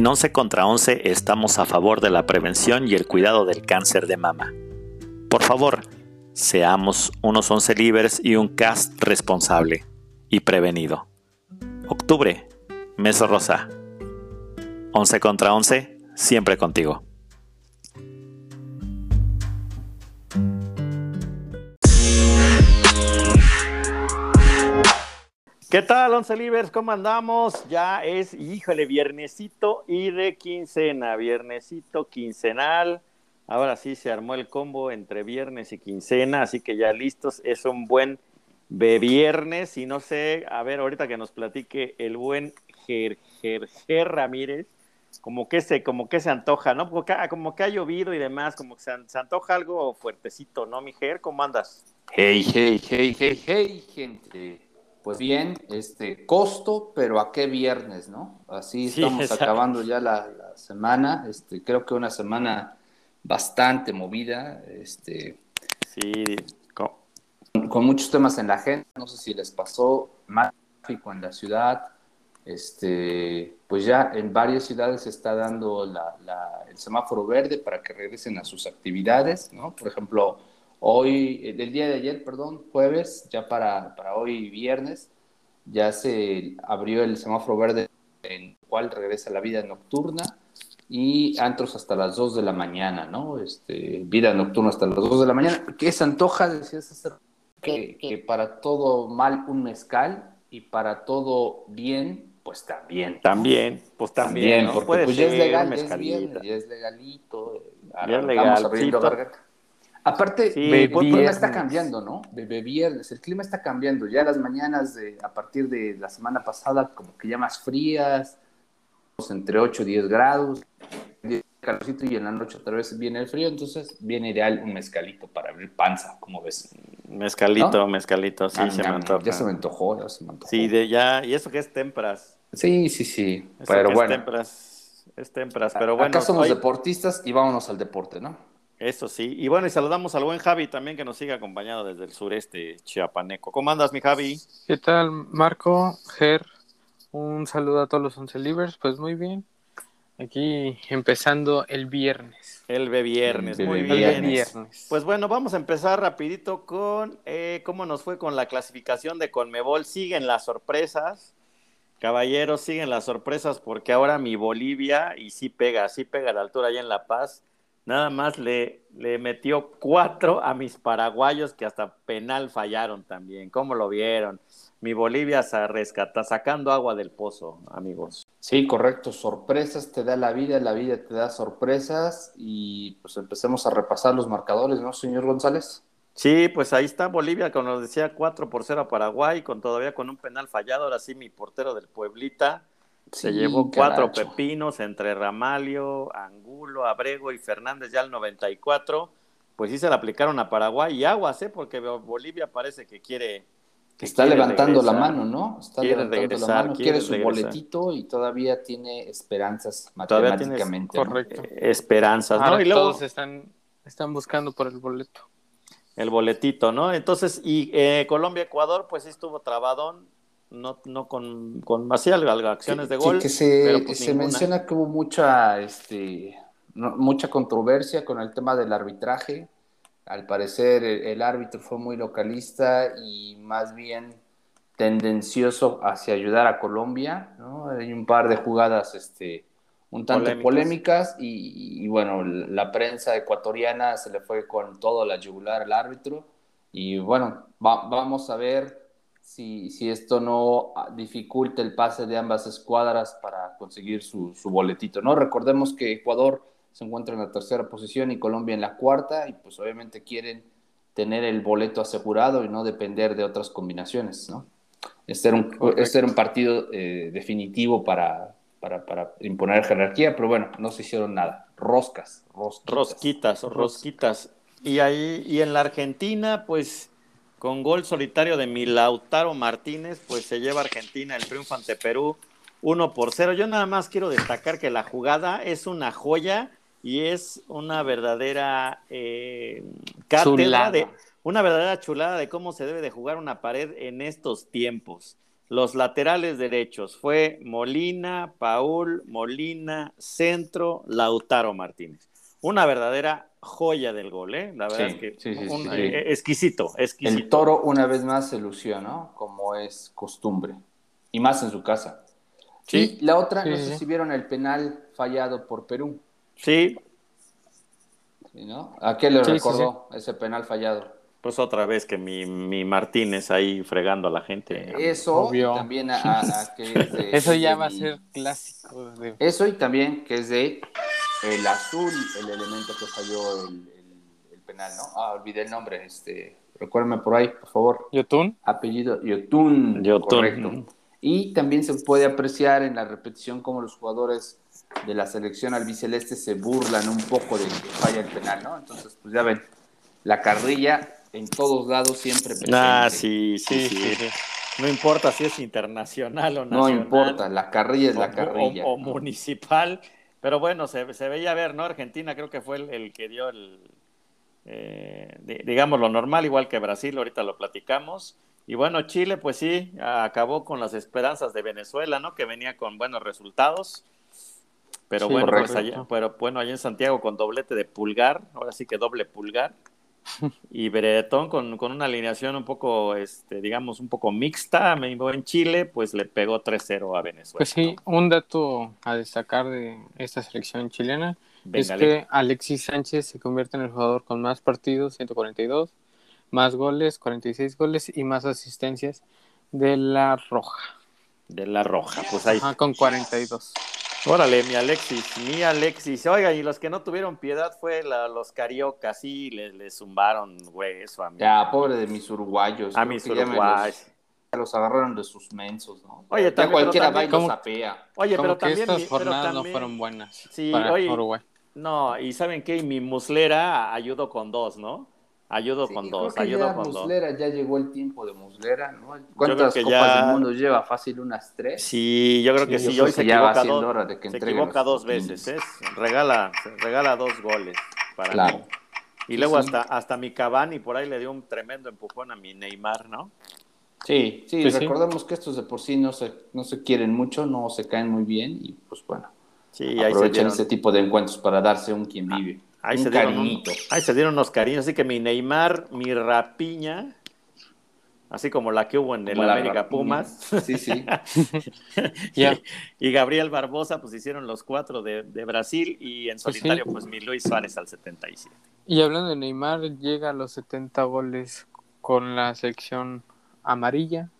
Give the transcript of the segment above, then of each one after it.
En 11 contra 11 estamos a favor de la prevención y el cuidado del cáncer de mama. Por favor, seamos unos 11 libres y un cast responsable y prevenido. Octubre, mes rosa. 11 contra 11, siempre contigo. ¿Qué tal, Once Libres? ¿Cómo andamos? Ya es, híjole, viernesito y de quincena, viernesito quincenal. Ahora sí se armó el combo entre viernes y quincena, así que ya listos. Es un buen viernes y no sé, a ver, ahorita que nos platique el buen Ger, Ger, Ger Ramírez, como que se, como que se antoja, ¿no? Como que, como que ha llovido y demás, como que se, se antoja algo fuertecito, ¿no, mi Ger? ¿Cómo andas? Hey, hey, hey, hey, hey, gente pues bien, este costo, pero a qué viernes, ¿no? Así estamos acabando ya la, semana, este, creo que una semana bastante movida, este, sí, con, muchos temas en la agenda, no sé si les pasó, más tráfico en la ciudad, este, pues ya en varias ciudades se está dando el semáforo verde para que regresen a sus actividades, ¿no? Por ejemplo, Hoy, eh, del día de ayer, perdón, jueves, ya para, para hoy viernes, ya se abrió el semáforo verde en el cual regresa la vida nocturna y antros hasta las 2 de la mañana, ¿no? Este, vida nocturna hasta las 2 de la mañana. ¿Qué se antoja? Decías hacer que, que para todo mal un mezcal y para todo bien, pues también. También, pues también. porque pues ya es legal, es bien, ya es legalito. Ya es legal. Aparte, el clima está cambiando, ¿no? Bebé viernes, el clima está cambiando. Ya las mañanas de, a partir de la semana pasada, como que ya más frías, entre 8 y 10 grados, calorcito y en la noche otra vez viene el frío, entonces viene ideal un mezcalito para abrir panza, como ves. Mezcalito, mezcalito, sí, se me antojó. Ya se me antojó, ya se me antojó. Sí, de ya, y eso que es temperas. Sí, sí, sí, pero bueno. Es temperas, es temperas, pero bueno. Acá somos deportistas y vámonos al deporte, ¿no? Eso sí. Y bueno, y saludamos al buen Javi también que nos sigue acompañado desde el sureste chiapaneco. ¿Cómo andas, mi Javi? ¿Qué tal, Marco? Ger, un saludo a todos los once libres. Pues muy bien. Aquí empezando el viernes. El viernes, muy bien. Viernes. Pues bueno, vamos a empezar rapidito con eh, cómo nos fue con la clasificación de Conmebol. Siguen las sorpresas. Caballeros, siguen las sorpresas porque ahora mi Bolivia, y sí pega, sí pega a la altura allá en La Paz, nada más le, le metió cuatro a mis paraguayos que hasta penal fallaron también. ¿Cómo lo vieron? Mi Bolivia se rescata, sacando agua del pozo, amigos. Sí, correcto. Sorpresas te da la vida, la vida te da sorpresas y pues empecemos a repasar los marcadores, ¿no, señor González? Sí, pues ahí está Bolivia, como nos decía, 4 por 0 a Paraguay, con todavía con un penal fallado. Ahora sí, mi portero del Pueblita se llevó cuatro pepinos entre Ramalio, Angulo, Abrego y Fernández ya al 94. Pues sí se le aplicaron a Paraguay y aguas, ¿eh? Porque Bolivia parece que quiere. Que está levantando la mano, ¿no? Está levantando la mano, quiere, su boletito y todavía tiene esperanzas matemáticamente. Correcto. Eh, esperanzas, ¿no? y todos están, están buscando por el boleto. El boletito, ¿no? Entonces, y eh, Colombia-Ecuador, pues sí estuvo trabadón no, no con, con así acciones de gol. que se, pues se menciona que hubo mucha, este, mucha controversia con el tema del arbitraje. Al parecer el, árbitro fue muy localista y más bien tendencioso hacia ayudar a Colombia. ¿no? Hay un par de jugadas este, un tanto polémicas, y, bueno, la prensa ecuatoriana se le fue con todo la yugular al árbitro. Y bueno, vamos a ver si, si esto no ah, dificulta el pase de ambas escuadras para conseguir su, su, boletito, ¿no? Recordemos que Ecuador se encuentra en la tercera posición y Colombia en la cuarta y pues obviamente quieren tener el boleto asegurado y no depender de otras combinaciones, ¿no? Este era un, este era un partido eh, definitivo para, para, para imponer jerarquía, pero bueno, no se hicieron nada. Roscas, rosquitas. Rosquitas, rosquitas. Y ahí, y en la Argentina, pues con gol solitario de Milautaro Martínez, pues se lleva Argentina el triunfo ante Perú 1 por 0. Yo nada más quiero destacar que la jugada es una joya y es una verdadera eh, cátedra de una verdadera chulada de cómo se debe de jugar una pared en estos tiempos. Los laterales derechos fue Molina, Paul, Molina, Centro, Lautaro Martínez. Una verdadera joya del gol, ¿eh? La verdad es que eh, exquisito, exquisito. El toro una vez más se lució, ¿no? Como es costumbre. Y más en su casa. Sí. Y la otra, no sé si vieron el penal fallado por Perú. Sí. ¿no? ¿A qué le recordó ese penal fallado? Pues otra vez que mi, mi Martínez ahí fregando a la gente. Eso también a, que Eso ya va a ser clásico. Eso y también que es de el azul, el elemento que falló el, el, penal, ¿no? Ah, olvidé el nombre, este, recuérdame por ahí, por favor. ¿Yotun? Apellido, Yotun, correcto. Y también se puede apreciar en la repetición cómo los jugadores de la selección albiceleste se burlan un poco de que falla el penal, ¿no? Entonces, pues ya ven, la carrilla en todos lados siempre presente. Ah, sí, sí, sí. No importa si es internacional o nacional. No importa, la carrilla es la carrilla. O, municipal. Pero bueno, se, se, veía ver, ¿no? Argentina creo que fue el, que dio el, eh, digamos, lo normal, igual que Brasil, ahorita lo platicamos. Y bueno, Chile, pues sí, acabó con las esperanzas de Venezuela, ¿no? Que venía con buenos resultados. Pero bueno, pues allá, pero bueno, allá en Santiago con doblete de pulgar, ahora sí que doble pulgar. Y Bretón con, con, una alineación un poco, este, digamos, un poco mixta, me en Chile, pues le pegó 3-0 a Venezuela. Pues sí, un dato a destacar de esta selección chilena es que Alexis Sánchez se convierte en el jugador con más partidos, 142, más goles, 46 goles y más asistencias de la Roja. De la Roja, pues ahí. con 42. Órale, mi Alexis, mi Alexis. Oiga, y los que no tuvieron piedad fue la, los cariocas, sí, le, le zumbaron hueso a mí. Ya, pobre de mis uruguayos. A mis uruguayos. Los, agarraron de sus mensos, ¿no? Oye, también, cualquiera va y los apea. Oye, pero también. estas jornadas no fueron buenas sí, para Uruguay. No, y ¿saben qué? Mi muslera ayudó con dos, ¿no? Ayudo con dos, ayudo con muslera, Ya llegó el tiempo de Muslera, ¿no? ¿Cuántas copas del mundo lleva? Fácil unas tres. Sí, yo creo que sí. Hoy se equivoca, dos, se equivoca dos veces, ¿eh? Regala, regala dos goles para claro. Y luego hasta, hasta mi Cavani por ahí le dio un tremendo empujón a mi Neymar, ¿no? Sí, sí, recordemos que estos de por sí no se, no se quieren mucho, no se caen muy bien y pues bueno, sí, aprovechan ese tipo de encuentros para darse un quien vive. Ahí se, dieron ahí se dieron unos cariños. Así que mi Neymar, mi Rapiña, así como la que hubo en el América Pumas. Sí, sí. y, Gabriel Barbosa, pues hicieron los cuatro de, Brasil. Y en pues solitario, pues, mi Luis Suárez al 77. Y hablando de Neymar, llega a los 70 goles con la sección amarilla.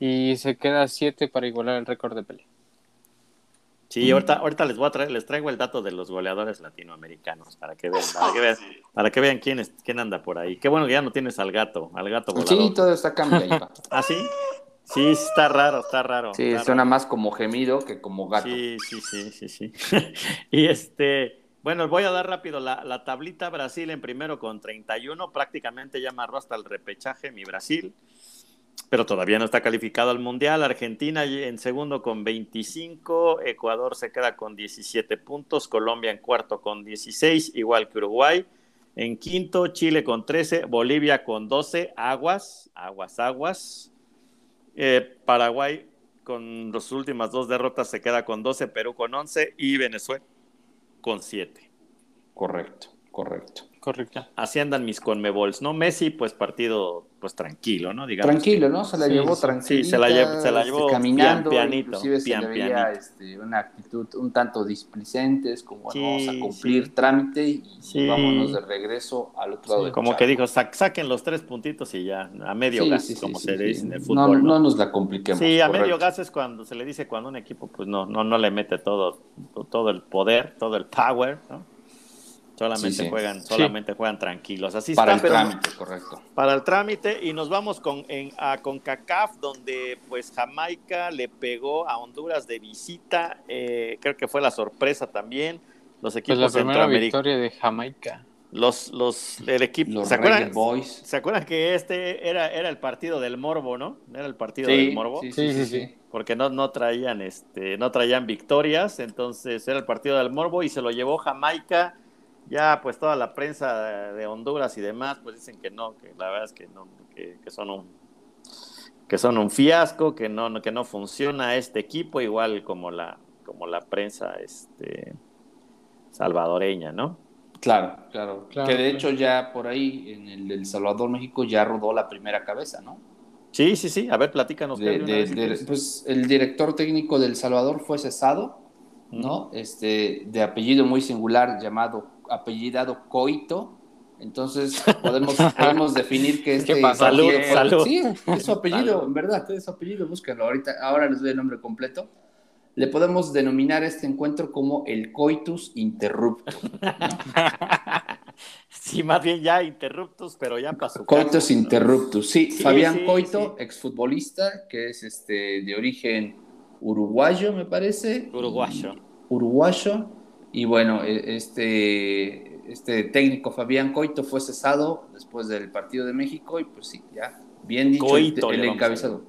Y se queda 7 para igualar el récord de pelea. Sí, ahorita, ahorita les voy a traer, les traigo el dato de los goleadores latinoamericanos para que vean, para que vean, para que vean quién, es, quién anda por ahí. Qué bueno que ya no tienes al gato, al gato volador. Sí, todo está cambiando. ¿Ah, sí? Sí, está raro, está raro. Sí, suena más como gemido que como gato. Sí, sí, sí, sí, sí. y este, bueno, voy a dar rápido la, la tablita Brasil en primero con 31, prácticamente ya amarró hasta el repechaje mi Brasil pero todavía no está calificado al Mundial. Argentina en segundo con 25, Ecuador se queda con 17 puntos, Colombia en cuarto con 16, igual que Uruguay. En quinto, Chile con 13, Bolivia con 12, aguas, aguas, aguas. Eh, Paraguay con las últimas dos derrotas se queda con 12, Perú con 11 y Venezuela con 7. Correcto, correcto. Correcto. Así andan mis conmebols, ¿no? Messi, pues partido, pues tranquilo, ¿no? Digamos. Tranquilo, ¿no? Se la llevó tranquilo. Sí, se la, llevó, se la este, llevó caminando, pianito, inclusive se le veía este, una actitud un tanto displicentes, como vamos a cumplir trámite y vámonos de regreso al otro lado del Como que dijo, saquen los tres puntitos y ya, a medio gas, como se dice en el fútbol. No, nos la compliquemos. Sí, a medio gas es cuando se le dice cuando un equipo, pues no, no, no le mete todo, todo el poder, todo el power, ¿no? Solamente juegan, solamente juegan tranquilos. Así para el trámite, correcto. Para el trámite y nos vamos con en, a CONCACAF donde pues Jamaica le pegó a Honduras de visita. Eh, creo que fue la sorpresa también. Los equipos pues la primera victoria de Jamaica. Los, los, el equipo, ¿se acuerdan, ¿se acuerdan que este era, era el partido del Morbo, no? Era el partido del Morbo. Sí, sí, sí, Porque no, no traían, este, no traían victorias, entonces era el partido del Morbo y se lo llevó Jamaica ya pues toda la prensa de Honduras y demás pues dicen que no, que la verdad es que no, que, son un que son un fiasco, que no, que no funciona este equipo, igual como la, como la prensa este, salvadoreña, ¿no? Claro, claro, Que de hecho ya por ahí en el del Salvador México ya rodó la primera cabeza, ¿no? Sí, sí, sí. A ver, platícanos. pues el director técnico del Salvador fue cesado, ¿no? Este, de apellido muy singular llamado apellidado Coito. Entonces podemos, podemos definir que este salud, salud. Sí, es su apellido, en verdad, es su apellido, búsquenlo. Ahorita, ahora les doy el nombre completo. Le podemos denominar este encuentro como el coitus interruptus. sí, más bien ya interruptus, pero ya pasó. Coitus interruptus, sí. Fabián Coito, exfutbolista, que es este de origen uruguayo, me parece. Uruguayo. Uruguayo y bueno, e, este, este técnico Fabián Coito fue cesado después del partido de México y pues sí, ya, bien dicho el, encabezado.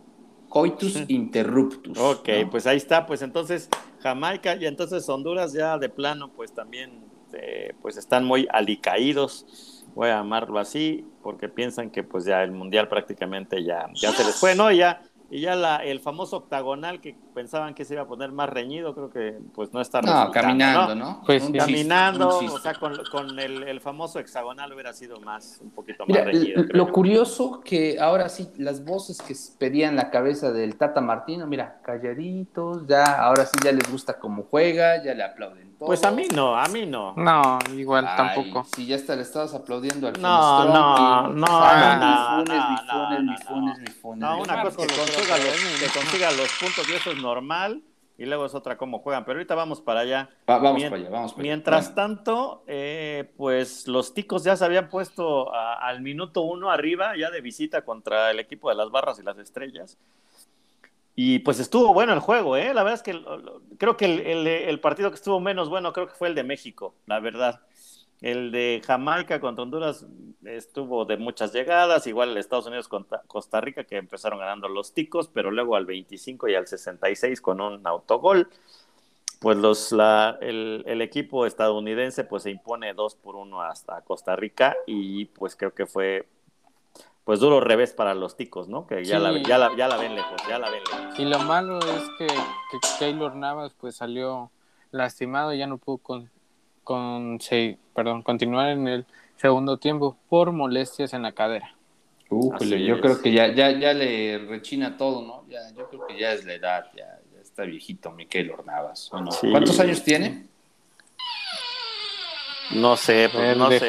Coitus interruptus. Ok, pues ahí está, pues entonces Jamaica y entonces Honduras ya de plano pues también eh, pues están muy alicaídos, voy a llamarlo así, porque piensan que pues ya el Mundial prácticamente ya, ya se les fue, ¿no? Ya y ya la, el famoso octagonal que pensaban que se iba a poner más reñido, creo que pues no está No, caminando, ¿no? Pues caminando, o sea, con, con el, el, famoso hexagonal hubiera sido más, un poquito más reñido. Lo curioso que ahora sí, las voces que pedían la cabeza del Tata Martino, mira, calladitos, ya, ahora sí ya les gusta cómo juega, ya le aplauden todos. Pues a mí no, a mí no. No, igual tampoco. Si ya hasta le estabas aplaudiendo al No, no, no, no, no, no, no, una cosa que que consiga los puntos y eso es normal. Y luego es otra cómo juegan. Pero ahorita vamos para allá. vamos para allá, vamos Mientras tanto, eh, pues los ticos ya se habían puesto al minuto uno arriba, ya de visita contra el equipo de las barras y las estrellas. Y pues estuvo bueno el juego, ¿eh? La verdad es que creo que el partido que estuvo menos bueno creo que fue el de México, la verdad. El de Jamaica contra Honduras estuvo de muchas llegadas, igual el Estados Unidos contra Costa Rica que empezaron ganando los ticos, pero luego al 25 y al 66 con un autogol, pues los, la, el, equipo estadounidense pues se impone 2 por 1 hasta Costa Rica y pues creo que fue pues duro revés para los ticos, ¿no? Que ya, la, ya, la, ya la ven lejos, ya la ven lejos. Y lo malo es que, que Taylor Navas pues salió lastimado, y ya no pudo con, con, perdón, continuar en el segundo tiempo por molestias en la cadera. yo creo que ya, ya, ya le rechina todo, ¿no? Ya, yo creo que ya es la edad, ya, está viejito Miquel Ornavas. ¿Cuántos años tiene? No sé, pues, no sé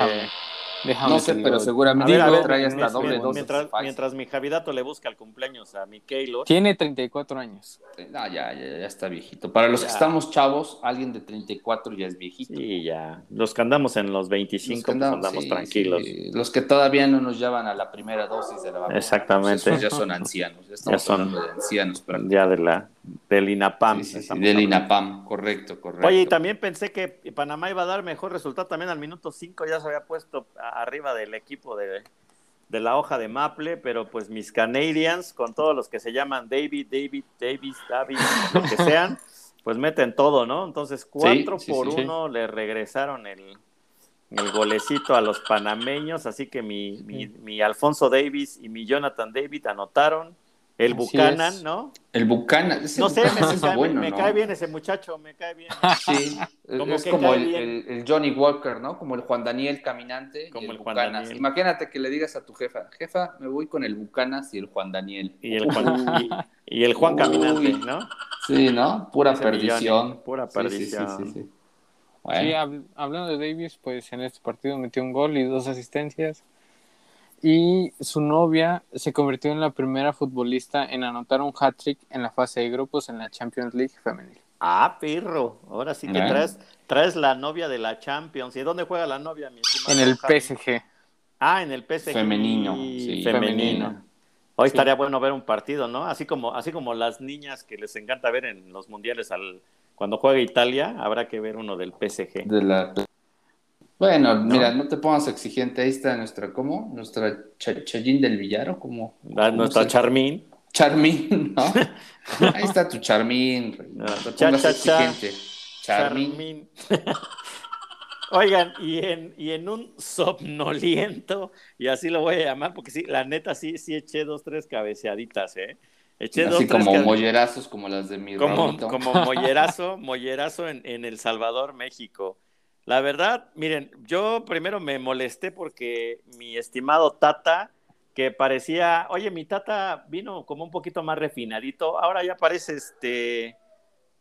no sé, pero seguramente trae hasta doble mientras, mientras, mi Javidato le busca el cumpleaños a mi Tiene 34 años. No, ya, ya, está viejito. Para los que estamos chavos, alguien de 34 ya es viejito. Sí, ya. Los que andamos en los 25 pues andamos, tranquilos. Los que todavía no nos llevan a la primera dosis de la vacuna. Exactamente. Pues ya son ancianos. Ya estamos son, hablando de ancianos. Ya de la, del INAPAM. del INAPAM, correcto, correcto. Oye, y también pensé que Panamá iba a dar mejor resultado también al minuto 5, ya se había puesto arriba del equipo de, de la hoja de Maple, pero pues mis Canadians, con todos los que se llaman David, David, Davis, David, lo que sean, pues meten todo, ¿no? Entonces, 4 por 1 le regresaron el, el golecito a los panameños, así que mi, mi, mi Alfonso Davis y mi Jonathan David anotaron el Buchanan, ¿no? El Buchanan. No sé, me, cae, bien ese muchacho, me cae bien. Sí, es como el, Johnny Walker, ¿no? Como el Juan Daniel caminante. Como el, Juan Daniel. Imagínate que le digas a tu jefa, jefa, me voy con el Bucanas y el Juan Daniel. Y el Juan, y, el Juan Caminante, ¿no? Sí, ¿no? Pura perdición. pura perdición. Sí, sí, sí, sí hablando de Davis, pues en este partido metió un gol y dos asistencias y su novia se convirtió en la primera futbolista en anotar un hat-trick en la fase de grupos en la Champions League femenil. Ah, perro. Ahora sí que ¿Eh? traes, traes la novia de la Champions. ¿Y dónde juega la novia, mi En el Javi? PSG. Ah, en el PSG. Femenino, sí, femenino. femenino. Hoy Sí. estaría bueno ver un partido, ¿no? Así como, así como las niñas que les encanta ver en los mundiales al, cuando juega Italia, habrá que ver uno del PSG. De la... Bueno, mira, no te pongas exigente. Ahí está nuestra, ¿cómo? Nuestra Ch Chayín del Villaro. La- cómo nuestra Charmín. Charmín, ¿no? Ahí está tu Charmín. rey. No Cha, cha. Charmín. Charmín. Oigan, y en, y en un somnoliento, y así lo voy a llamar, porque sí, la neta sí, sí eché dos, tres cabeceaditas, ¿eh? Eché dos, Así tres como cabe- mollerazos como las de mi como, como mollerazo, mollerazo en, en El Salvador, México. La verdad, miren, yo primero me molesté porque mi estimado Tata, que parecía, oye, mi Tata vino como un poquito más refinadito, ahora ya parece este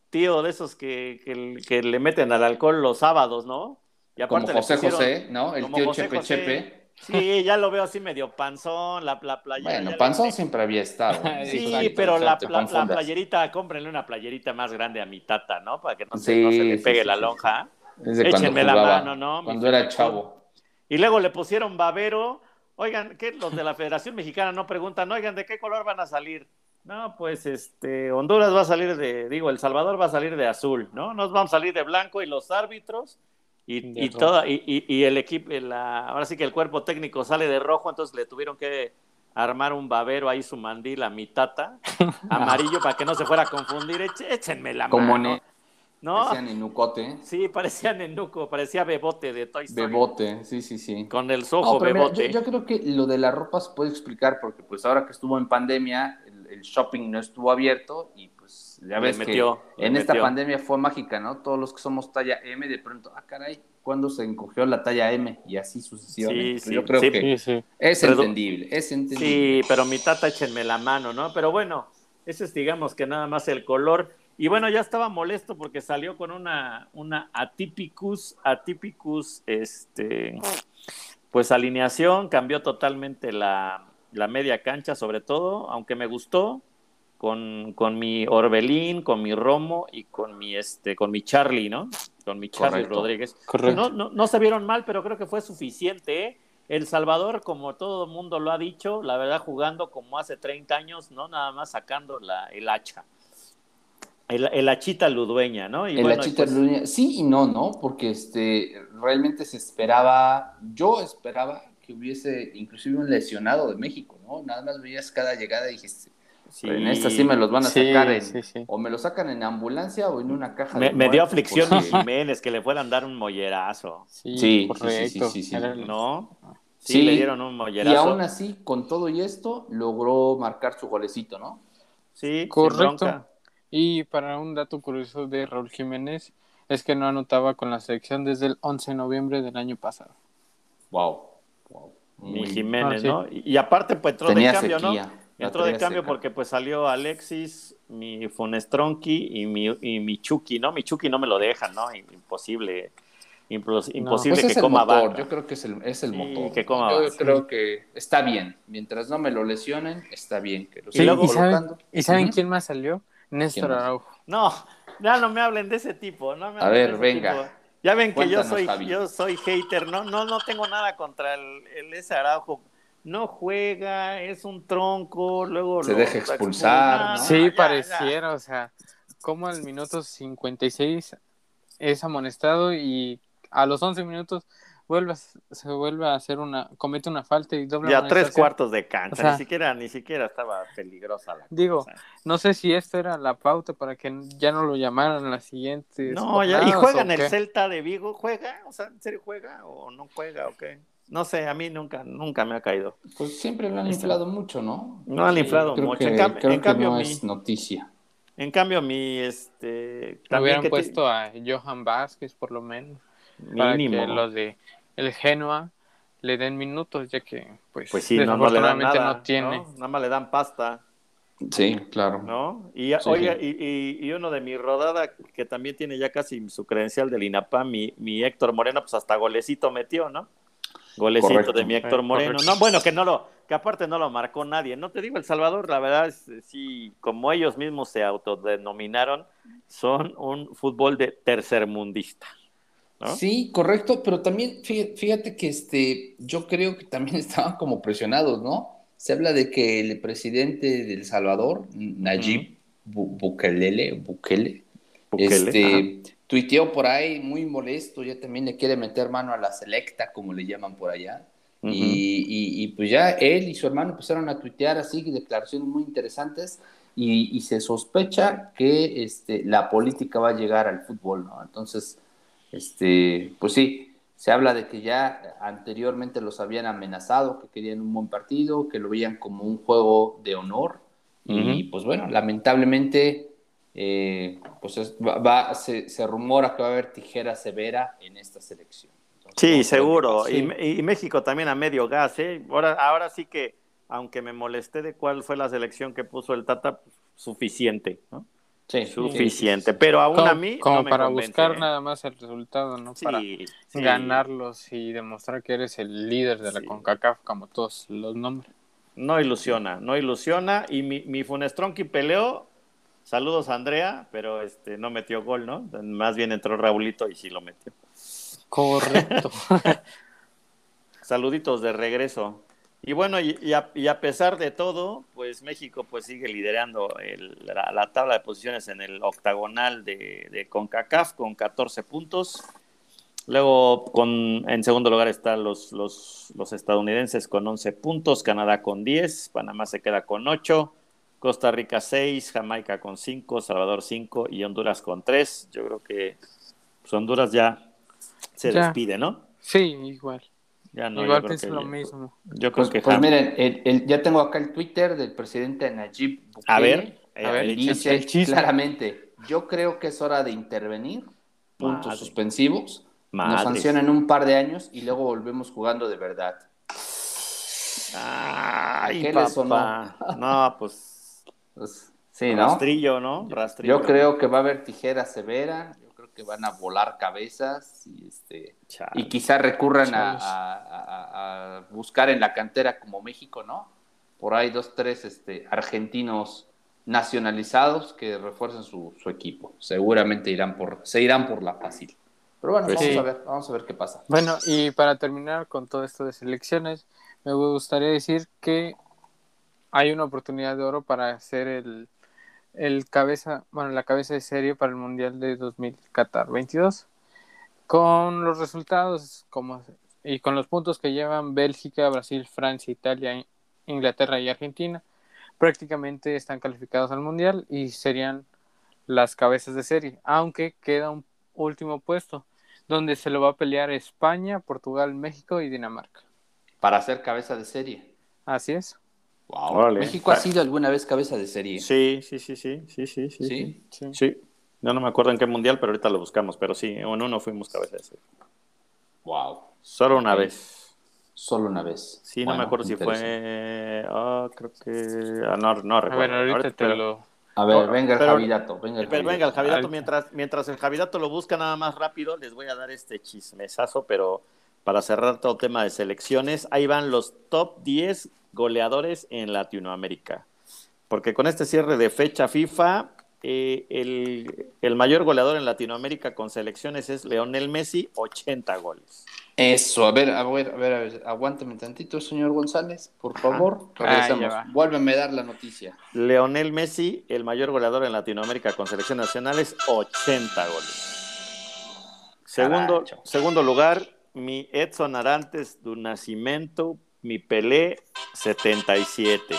tío de esos que, que, que le meten al alcohol los sábados, ¿no? Y Como le José pusieron- José, ¿no? El como tío José Chepe José. Chepe. Sí, ya lo veo así medio panzón, la, la playera. Bueno, Panzón siempre había estado. Sí, Exacto, pero la, la- la playerita, cómprenle una playerita más grande a mi tata, ¿no? Para que no se, Sí, no se le sí, pegue sí, la sí, lonja. Es de cuando Échenme la mano, ¿no? Cuando era chavo. Y luego le pusieron babero. Oigan, ¿qué? Los de la Federación Mexicana no preguntan, oigan, ¿de qué color van a salir? No, pues este, Honduras va a salir de, digo, El Salvador va a salir de azul, ¿no? Nos vamos a salir de blanco y los árbitros y, y toda, y, y- y el equipo, la, ahora sí que el cuerpo técnico sale de rojo, entonces le tuvieron que armar un babero ahí su mandil a mi tata, amarillo para que no se fuera a confundir. Échenme la Como mano. No, decían Inucote. sí, parecía nenuco, parecía bebote de Toy Story. Bebote, sí, sí, sí. Con el No, sojo mira, bebote. yo, yo creo que lo de la ropa se puede explicar porque pues ahora que estuvo en pandemia, el, el shopping no estuvo abierto y pues ya ves metió, que en esta pandemia fue mágica, ¿no? Todos los que somos talla M de pronto, ah, caray, ¿cuándo se encogió la talla M? Y así sucesivamente. Sí, Pero sí, yo creo sí. que Sí, sí. es entendible, es entendible. Sí, pero mi tata échenme la mano, ¿no? Pero bueno, ese es digamos que nada más el color. Y bueno, ya estaba molesto porque salió con una, una atípicus, atípicus, este, pues alineación, cambió totalmente la, la media cancha sobre todo, aunque me gustó, con, con mi Orbelín, con mi Romo y con mi, este, con mi Charlie, ¿no? Con mi Charlie Correcto. Rodríguez. Correcto. No, no, no se vieron mal, pero creo que fue suficiente. ¿eh? El Salvador, como todo el mundo lo ha dicho, la verdad jugando como hace 30 años, no nada más sacando la, el hacha. El, el hachita ludueña, ¿no? Y El bueno, Achita pues, Luña- sí y no, ¿no? Porque este realmente se esperaba, yo esperaba que hubiese inclusive un lesionado de México, ¿no? Nada más veías cada llegada y dijiste, sí, en esta sí me los van a Sí, sacar en, sí, sí. o me lo sacan en ambulancia o en una caja me, de me dio aflicción Jiménez que le fueran dar un mollerazo, Sí, Sí, correcto. sí, sí, ¿no? Sí, Sí, le dieron un Y mollerazo. aún así, con todo y esto, logró marcar su golecito, ¿no? sí, sin Correcto. Y para un dato curioso de Raúl Jiménez, es que no anotaba con la selección desde el 11 de noviembre del año pasado. Wow. wow. Mi Muy- Jiménez, Ah, sí. ¿no? Y, y aparte, pues entró Tenía de cambio, sequía, ¿no? Entró de cambio seca. porque pues salió Alexis, mi Funestronki y mi, y mi Chucky, ¿no? Mi Chucky no me lo dejan, ¿no? Imposible, impos- imposible Pues es que el coma motor, banca. yo creo que es el, es el Sí, motor. que coma yo creo que está bien. Mientras no me lo lesionen, está bien. Que lo Y luego- ¿y saben, colocando. ¿y saben Ujú. quién más salió? Néstor? Araujo. No, ya no me hablen de ese tipo, no me A hablen ver, de ese venga. tipo. Ya ven que yo soy, Javi. yo soy hater, no, no, no tengo nada contra el, el ese Araujo. No juega, es un tronco, luego Se lo- deja expulsar. Sí, ya, ya. pareciera, o sea, como al minuto 56 es amonestado y a los 11 minutos vuelve a- se vuelve a hacer una, comete una falta y doble Ya tres cuartos de cancha, O sea- ni siquiera, ni siquiera estaba peligrosa la Digo, cosa. no sé si esto era la pauta para que ya no lo llamaran las siguientes. No, ya, y juega en el qué. Celta de Vigo, ¿juega? O sea, ¿en serio juega o no juega o qué? No sé, a mí nunca, nunca me ha caído. Pues siempre lo han Este- inflado mucho, ¿no? No han inflado creo mucho. Que, En cam- creo en que cambio, no mi- es noticia. En cambio, mi, este, también hubieran que te- puesto a Johan Vázquez por lo menos para mínimo. que los de el Genoa le den minutos ya que pues, Pues sí, no, no le dan desafortunadamente nada, no tiene. ¿no? Nada más le dan pasta, Sí, claro. ¿no? Y, Sí, oiga, sí. Y, y- y uno de mi rodada, que también tiene ya casi su credencial del INAPAM, mi, mi Héctor Moreno, pues hasta golecito metió, ¿no? Golecito Correcto. de mi Héctor Eh, Moreno. correcto. No, bueno, que no lo, que aparte no lo marcó nadie. No te digo, El Salvador, la verdad es, sí, como ellos mismos se autodenominaron, son un fútbol de tercermundista. Sí, correcto, pero también fíjate que este, yo creo que también estaban como presionados, ¿no? Se habla de que el presidente de El Salvador, Nayib Bukele, Bukele, este, tuiteó por ahí muy molesto, ya también le quiere meter mano a la selecta, como le llaman por allá. y, pues ya él y su hermano empezaron a tuitear así declaraciones muy interesantes y, se sospecha que este, la política va a llegar al fútbol, ¿no? Entonces, este, pues sí, se habla de que ya anteriormente los habían amenazado, que querían un buen partido, que lo veían como un juego de honor. Y pues bueno, lamentablemente, eh, pues va, se, rumora que va a haber tijera severa en esta selección. sí, seguro. Y, México también a medio gas. ¿eh? Ahora, ahora sí que, aunque me molesté de cuál fue la selección que puso el Tata, suficiente. ¿no? Sí, suficiente, pero aún a mí como para buscar ¿eh? nada más el resultado, no para ganarlos y demostrar que eres el líder de la CONCACAF como todos los nombres. No ilusiona, no ilusiona y mi, mi Funestronqui peleó. Saludos a Andrea, pero este no metió gol, ¿no? Más bien entró Raulito y sí lo metió. Correcto. Saluditos de regreso. Y bueno, y, a, pesar de todo, pues México pues sigue liderando la, tabla de posiciones en el octagonal de, CONCACAF con 14 puntos. Luego con, en segundo lugar están los, los, los, estadounidenses con 11 puntos, Canadá con 10, Panamá se queda con 8, Costa Rica 6, Jamaica con 5, Salvador 5 y Honduras con 3. Yo creo que pues, Honduras ya se despide, ¿no? Sí, igual. Igual pienso lo mismo. Yo creo pues, que pues miren, ya tengo acá el Twitter del presidente Najib Bukele. A ver, a ver dice claramente, yo creo que es hora de intervenir, puntos suspensivos, nos sancionan un par de años y luego volvemos jugando de verdad. Ay, ¿Qué papá. No, pues, pues sí, ¿no? Rastrillo, ¿no? Rastrillo. Yo creo que va a haber tijera severa, que van a volar cabezas y, este, y quizá recurran a, buscar en la cantera como México, ¿no? Por ahí dos, tres este, argentinos nacionalizados que refuercen su, equipo. Seguramente irán por, se irán por la fácil. Pero bueno, pues vamos a ver, vamos a ver qué pasa. Bueno, y para terminar con todo esto de selecciones, me gustaría decir que hay una oportunidad de oro para hacer el, el cabeza, bueno, la cabeza de serie para el Mundial de 2022 con los resultados como y con los puntos que llevan Bélgica, Brasil, Francia, Italia, Inglaterra y Argentina, prácticamente están calificados al Mundial y serían las cabezas de serie, aunque queda un último puesto donde se lo va a pelear España, Portugal, México y Dinamarca. Para ser cabeza de serie. Así es. ¿México ha sido alguna vez cabeza de serie? Sí, sí, sí, sí, sí, sí, sí. Sí. No, no me acuerdo en qué mundial, pero ahorita lo buscamos. Pero sí, en uno fuimos cabeza de serie. Wow. Solo una vez. Solo una vez. Sí, no me acuerdo si fue. Ah, creo que. Ah, no, no recuerdo. A ver, ahorita, te lo. A ver, venga el Javidato. Venga el pero venga el Javidato. Mientras, mientras el Javidato lo busca nada más rápido, les voy a dar este chismesazo, pero para cerrar todo tema de selecciones, ahí van los top 10 goleadores en Latinoamérica. Porque con este cierre de fecha FIFA, eh, el, mayor goleador en Latinoamérica con selecciones es Leonel Messi, 80 goles. Eso, a ver, a ver, a ver, a ver aguántame tantito, señor González, por favor. Ah, Vuélveme a dar la noticia. Leonel Messi, el mayor goleador en Latinoamérica con selecciones nacionales, 80 goles. Segundo, segundo lugar, mi Edson Arantes du Nascimento, mi Pelé 77.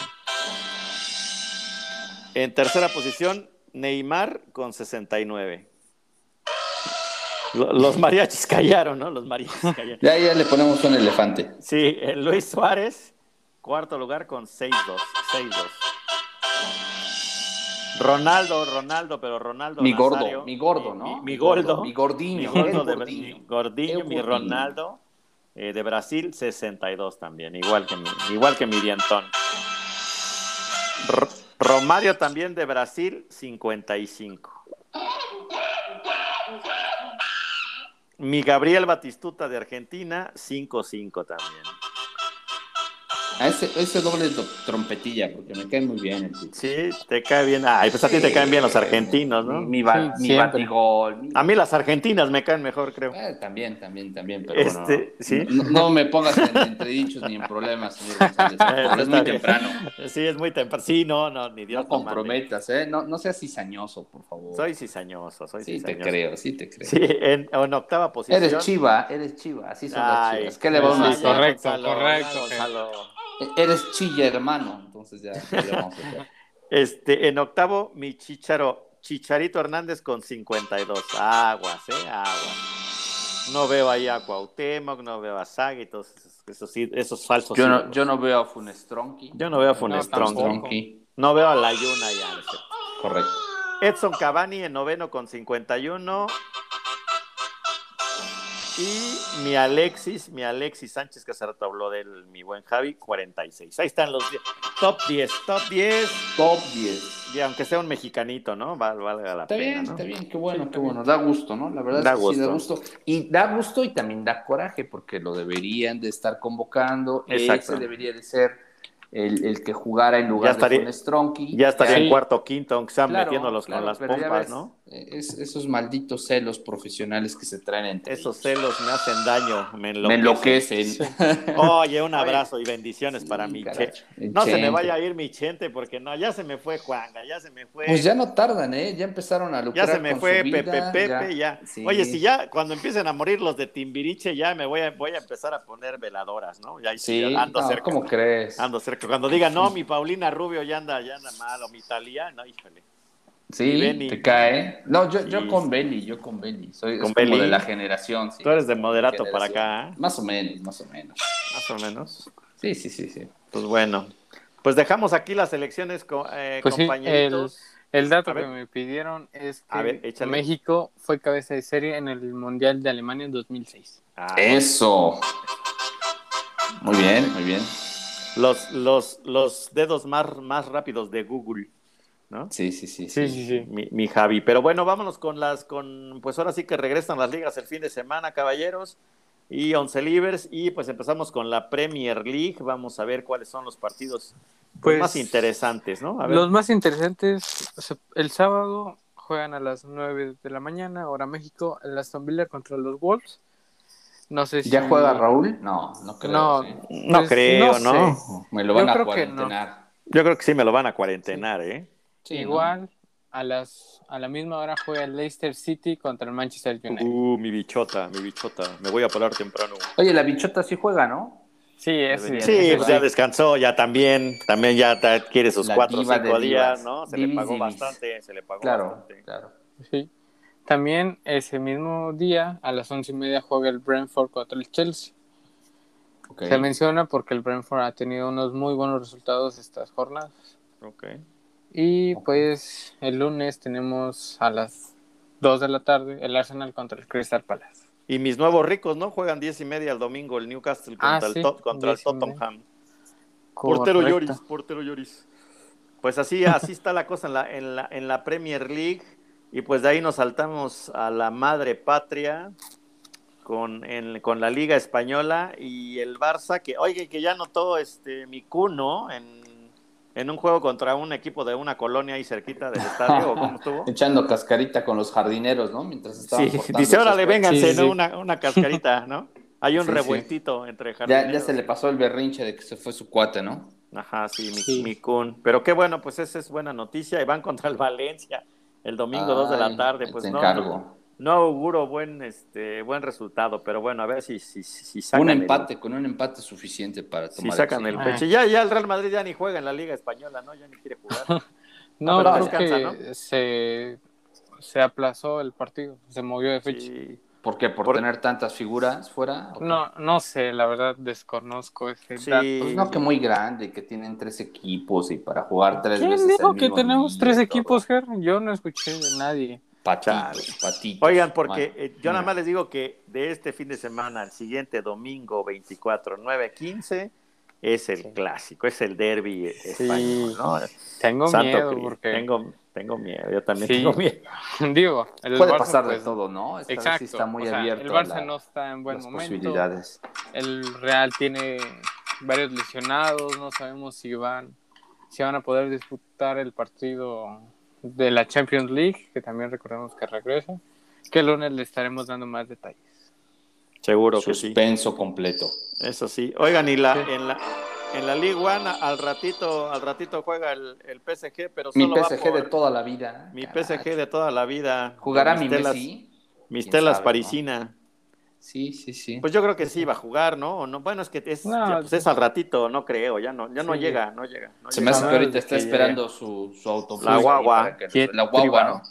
En tercera posición, Neymar con 69. Los mariachis callaron, ¿no? Los mariachis callaron. ya, ya le ponemos un elefante. Sí, Luis Suárez, cuarto lugar con 6-2. 6-2. Ronaldo, Ronaldo, pero Ronaldo. Mi gordo, mi gordo, ¿no? Mi, gordo. Mi gordinho. Mi, gordo mi gordinho, mi Ronaldo. Eh, de Brasil, 62 también, igual que igual que mi Diantón. Romario también de Brasil, 55. Mi Gabriel Batistuta de Argentina, 5-5 también. A ese, ese doble trompetilla, porque me cae muy bien el Sí, te cae bien. Ay, pues a ti te caen bien los argentinos, ¿no? Mi, mi batigol. A mí las argentinas me caen mejor, creo. Eh, también, también, también, pero este, ¿sí? no, me pongas en entredichos ni en problemas, señor González. es muy temprano. Sí, es muy temprano. Sí, no, no, ni Dios. No comprometas, ¿eh? No, no seas cizañoso, por favor. Soy cizañoso, soy sí, cizañoso. Sí, te creo, sí te creo. Sí, en, en, octava posición. Eres chiva, eres chiva, así son las chivas. ¿Qué le vamos a decir? Correcto, correcto. Eres chilla, hermano. Entonces ya, vamos a Este, en octavo, mi chicharo, Chicharito Hernández con 52. Aguas, ¿eh? Aguas. No veo ahí a Cuauhtémoc, no veo a y todos esos, esos, falsos. Yo no, yo no veo a Funestronki. Yo no veo a Funestronki. No, no veo a Layuna ya. Correcto. Edson Cavani en noveno con 51. Y mi Alexis, mi Alexis Sánchez, que hace rato habló del mi buen Javi, 46. Ahí están los top 10, top 10. Top 10. Y aunque sea un mexicanito, ¿no? valga la está pena. Bien, Está bien, qué bueno, qué bueno. Da gusto, ¿no? La verdad es que sí da gusto. Y da gusto y también da coraje, porque lo deberían de estar convocando. Exacto. Ese debería de ser el, el, que jugara en lugar de Stronky. Ya estaría en cuarto o quinto, aunque están metiéndolos con las pompas, ¿no? Es, esos malditos celos profesionales que se traen entre Esos celos me hacen daño, me enloquecen. Oye, un abrazo y bendiciones para mi Chente. No se me vaya a ir mi Chente, porque no, ya se me fue Juanga, ya se me fue. Pues ya no tardan, ¿eh? Ya empezaron a lucrar Ya se me fue Pepe Pepe, ya. Oye, si ya cuando empiecen a morir los de Timbiriche, ya me voy a, voy a empezar a poner veladoras, ¿no? Ya sí, ando cerca. ¿Cómo crees? Ando cerca cuando digan, no, mi Paulina Rubio ya anda, ya anda mal, o mi Talía, no, híjole. Sí, te cae. No, yo, yo con Belly, yo con Belly. Soy como de la generación. Tú eres de moderato para acá. ¿eh? Más o menos, más o menos. Más o menos. Sí, sí, sí, sí. Pues bueno. Pues dejamos aquí las elecciones, eh, pues compañeritos. el, dato que me pidieron es que México fue cabeza de serie en el Mundial de Alemania en 2006. Ah, Eso. Muy bien, muy bien. Los, los, los dedos más, más rápidos de Google. ¿No? Sí, sí, sí. Sí, sí, sí. Mi, Javi. Pero bueno, vámonos con las, con, pues ahora sí que regresan las ligas el fin de semana, caballeros, y once libres, y pues empezamos con la Premier League. Vamos a ver cuáles son los partidos pues, más interesantes, ¿no? Los más interesantes, el sábado juegan a las 9 de la mañana, hora México, el Aston Villa contra los Wolves. No sé si... ¿Ya juega Raúl? No, no creo. No, no pues, creo, ¿no? Me lo van a cuarentenar. Yo creo que sí me lo van a cuarentenar, ¿eh? Igual, a las a la misma hora juega el Leicester City contra el Manchester United. Uh, mi bichota, mi bichota. Me voy a parar temprano. Oye, la bichota sí juega, ¿no? Sí, es, sí, pues ya descansó, ya también, también ya quiere sus cuatro o cinco días, ¿no? Se le pagó bastante, se le pagó claro, bastante. Claro, sí. También ese mismo día, a las once y media, juega el Brentford contra el Chelsea. Se menciona porque el Brentford ha tenido unos muy buenos resultados estas jornadas. Okay. Y pues el lunes tenemos a las 2 de la tarde el Arsenal contra el Crystal Palace. Y mis nuevos ricos, ¿no? Juegan 10 y media el domingo el Newcastle contra, ah, el, contra el Tottenham. Portero Lloris, portero Lloris. Pues así, así está la cosa en la, en, la, en la Premier League. Y pues de ahí nos saltamos a la madre patria con, con la Liga Española y el Barça, que, oye, que ya notó este mi cuno en en un juego contra un equipo de una colonia ahí cerquita del estadio, ¿o cómo estuvo? Echando cascarita con los jardineros, ¿no? Mientras estaban Sí, dice, órale, vénganse, ¿no? Una, una cascarita, ¿no? Hay un revueltito entre jardineros. Ya, ya, se le pasó el berrinche de que se fue su cuate, ¿no? Ajá, sí, mi, mi kun. Pero qué bueno, pues esa es buena noticia. Y van contra el Valencia el domingo, dos de la tarde. Pues no, encargo no auguro buen este buen resultado, pero bueno, a ver si, si, si sacan un empate, con un empate suficiente para tomar si sacan el, pecho. Ya, ya el Real Madrid ya ni juega en la Liga Española, ¿no? Ya ni quiere jugar. no, ah, creo que se, se aplazó el partido, se movió de fecha. ¿Por qué? ¿Por, tener tantas figuras fuera? No, no sé, la verdad desconozco ese sí. Pues no, que muy grande, que tienen tres equipos y para jugar tres ¿Quién veces. dijo que tenemos tres equipos, Ger? Yo no escuché de nadie. Patito, Oigan, porque eh, yo nada más les digo que de este fin de semana al siguiente domingo 24, 9, 15 es el clásico, es el derby español, ¿no? Tengo miedo porque tengo, tengo miedo, yo también tengo miedo. Digo, el puede pasar de pues, todo, ¿no? Esta está muy abierto. El Barça no está en buen momento. El Real tiene varios lesionados, no sabemos si van, si van a poder disputar el partido de la Champions League, que también recordemos que regresa, que el lunes le estaremos dando más detalles. Seguro que sí. Suspenso completo. Eso sí. Oigan, y la, en la en la League One al ratito, al ratito juega el, el PSG, pero solo Mi PSG de toda la vida. Mi PSG de toda la vida. ¿Jugará mi Messi? Mis telas parisina. Sí, sí, sí. Pues yo creo que sí va a jugar, ¿no? no bueno, es que es, pues es al ratito, no creo, ya no, ya no llega, no llega. Se me hace que ahorita está esperando su, su autobús. La guagua. la guagua, ¿no?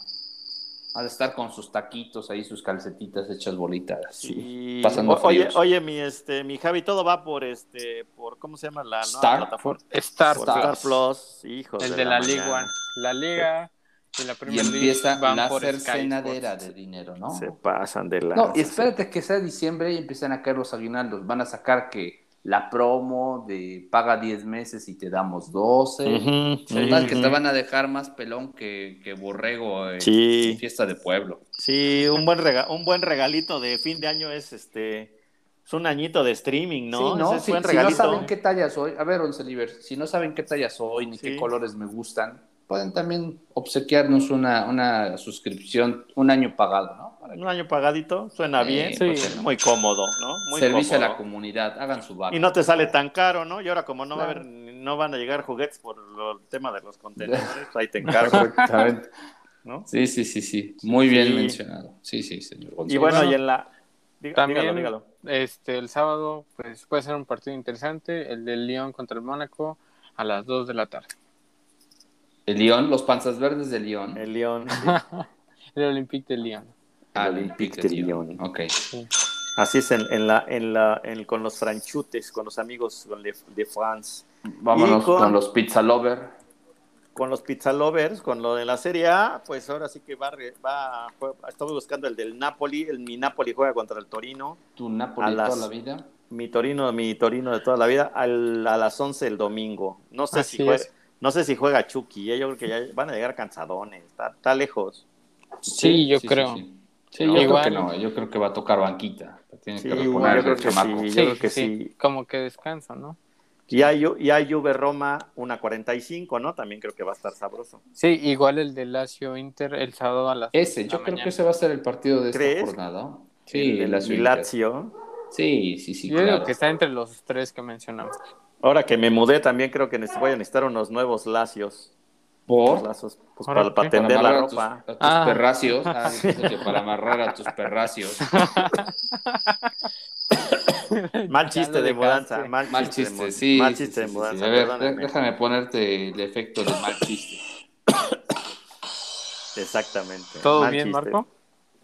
Ha de estar con sus taquitos ahí, sus calcetitas hechas bolitas. Sí. Pasando oye, oye, mi este, mi Javi, todo va por este, por ¿cómo se llama la Star? plataforma? Star, Star Plus, hijo. El de, la, Liga La Liga y la Premier y empieza la cercenadera de dinero, ¿no? Se pasan de la. No, y espérate que sea diciembre y empiezan a caer los aguinaldos. Van a sacar que la promo de paga 10 meses y te damos 12. que te van a dejar más pelón que, que borrego en, fiesta de pueblo. Sí, un buen, un buen regalito de fin de año es este. Es un añito de streaming, ¿no? Sí, ¿no? Si, no saben qué talla soy, a ver, Onceliver, si no saben qué talla soy ni qué colores me gustan, pueden también obsequiarnos una, una suscripción, un año pagado, ¿no? Un año pagadito, suena bien, muy cómodo, ¿no? Muy Servicio a la comunidad, hagan su barco. Y no te sale tan caro, ¿no? Y ahora como no, va a haber, no van a llegar juguetes por el tema de los contenedores, ahí te encargo. ¿no? Sí, sí, sí, sí, muy bien mencionado. Sí, sí, señor Y bueno, y en la... también, Este, el sábado, pues puede ser un partido interesante, el del Lyon contra el Mónaco a las 2 de la tarde. El Lyon, los panzas verdes del Lyon. El Lyon. el Olympique de Lyon. Ah, Olympique de Lyon. Ok. Así es en, la, en la, con los franchutes, con los amigos de, France. Vámonos con, los pizza lovers. Con los pizza lovers, con lo de la Serie A, pues ahora sí que va, va estoy buscando el del Napoli, el, mi Napoli juega contra el Torino. ¿Tu Napoli de toda la vida? Mi Torino, mi Torino de toda la vida, a las 11 el domingo. No sé si juega, no sé si juega Chucky, ¿eh? yo creo que ya van a llegar cansadones, está, lejos. Sí, yo creo. Sí, yo creo que no, yo creo que va a tocar banquita. Tiene que reponer yo creo que sí, Como que descansa, ¿no? Y hay, y hay Juve Roma una 45, ¿no? También creo que va a estar sabroso. Sí, igual el de Lazio Inter el sábado a las Ese, yo creo que ese va a ser el partido de esta jornada. Sí, el, Lazio. Lazio. Sí, sí, sí. Yo creo que está entre los tres que mencionamos. Ahora que me mudé, también creo que voy a necesitar unos nuevos lacios. ¿Por? Lazos, pues para, para, tender la ropa. A tus, ah. perracios. Ah, para amarrar a tus perracios. mal chiste de mudanza. Mal, mal chiste, sí. Mal chiste de mudanza. A ver, déjame ponerte el efecto de mal chiste. Exactamente. ¿Todo bien, Marco?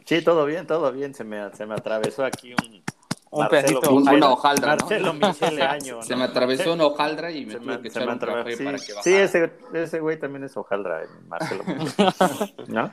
Sí, todo bien, todo bien. Se me, se me atravesó aquí un, un pedacito, una hojaldra. Marcelo Michele Año. Se me atravesó una hojaldra y me tuve que echar un café sí, para que bajara. Sí, ese, ese güey también es hojaldra, Marcelo ¿No?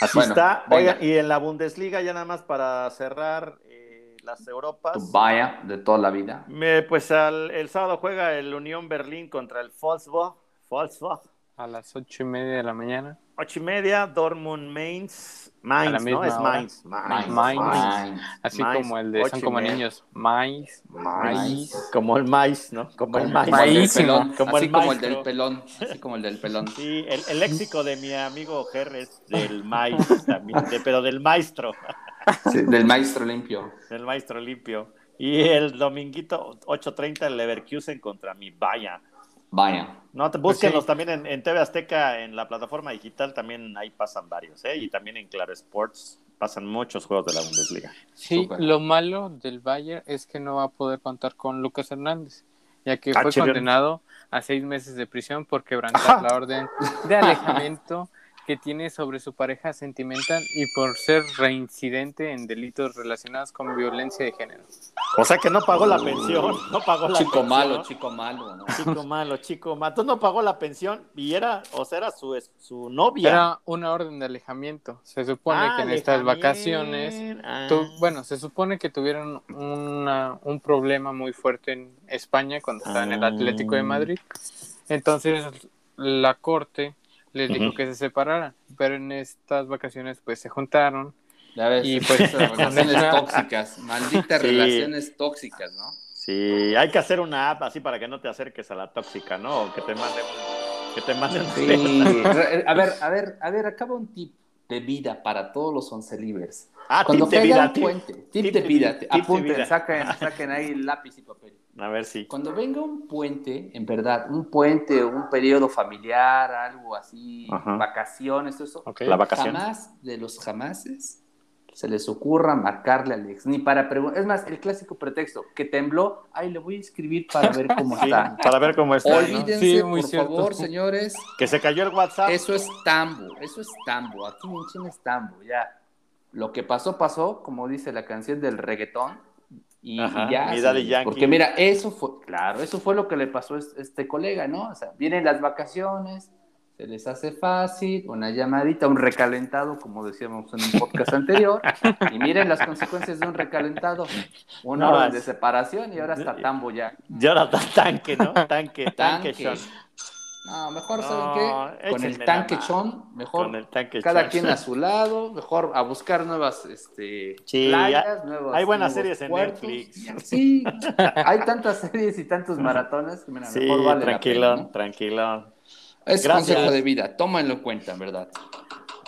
Así está. Oigan, y en la Bundesliga, ya nada más para cerrar eh, las Europas. Tu vaya de toda la vida. Me, pues al, el sábado juega el Unión Berlín contra el Wolfsburg. Wolfsburg. A las ocho y media de la mañana. Ocho y media, Dortmund Mainz. Mainz, ¿no? Es Mainz. Mainz. Así como el de Son como niños. Mainz. Mainz. Como el maíz, ¿no? Como, el maíz. Como Así como el del pelón. Así como el del pelón. Sí, el, léxico de mi amigo Jerres del maíz también, pero del maestro. del maestro limpio. Del maestro limpio. Y el dominguito 8.30 el Leverkusen contra mi Bayern. Vaya. No, búsquenlos también en, TV Azteca, en la plataforma digital, también ahí pasan varios, ¿eh? Y también en Claro Sports pasan muchos juegos de la Bundesliga. Sí, lo malo del Bayern es que no va a poder contar con Lucas Hernández, ya que ah, fue condenado a seis meses de prisión por quebrantar la orden de alejamiento que tiene sobre su pareja sentimental y por ser reincidente en delitos relacionados con violencia de género. O sea que no pagó la pensión, no pagó la chico malo, chico malo, ¿no? Chico malo, chico malo. Entonces no pagó la pensión y era, o sea, era su, su novia. Era una orden de alejamiento. Se supone ah, que en estas vacaciones, ah. bueno, se supone que tuvieron una, un problema muy fuerte en España cuando estaba en el Atlético de ah. Madrid. Entonces la corte les dijo que se separaran, pero en estas vacaciones pues se juntaron. Ya ves, y pues relaciones tóxicas, malditas relaciones tóxicas, ¿no? Sí, hay que hacer una app así para que no te acerques a la tóxica, ¿no? O que te manden que te manden sí. A ver, a ver, a ver, acaba un tip de vida para todos los once libres. Ah, Cuando tip de vida, un puente, tip, de vida, apunten, Saquen, saquen ahí lápiz y papel. A ver si. Cuando venga un puente, en verdad, un puente, un periodo familiar, algo así, vacaciones, eso. La vacación. Jamás de los jamases se les ocurra marcarle al ex, ni para preguntar. Es más, el clásico pretexto, que tembló, ay, le voy a escribir para ver cómo está. para ver cómo está. Olvídense, por favor, señores. Que se cayó el WhatsApp. Eso es tambo, eso es tambo. Aquí en Chile es tambo, ya. Lo que pasó, pasó, como dice la canción del reggaetón. Y, ya. porque mira, eso fue, claro, eso fue lo que le pasó a este colega, ¿no? O sea, vienen las vacaciones, se les hace fácil, una llamadita, un recalentado, como decíamos en un podcast anterior, y miren las consecuencias de un recalentado, una hora de separación y ahora está tambo ya. Y ahora está tanque, ¿no? Tanque, tanque, tanque. No, mejor, ¿saben qué? Con el tanque chon, mejor cada quien a su lado, mejor a buscar nuevas este, playas, nuevos Hay buenas series en Netflix. Sí, hay tantas series y tantos maratones que mejor vale tranquilo, la pena, tranquilo. Es consejo de vida, tómalo en cuenta, en verdad.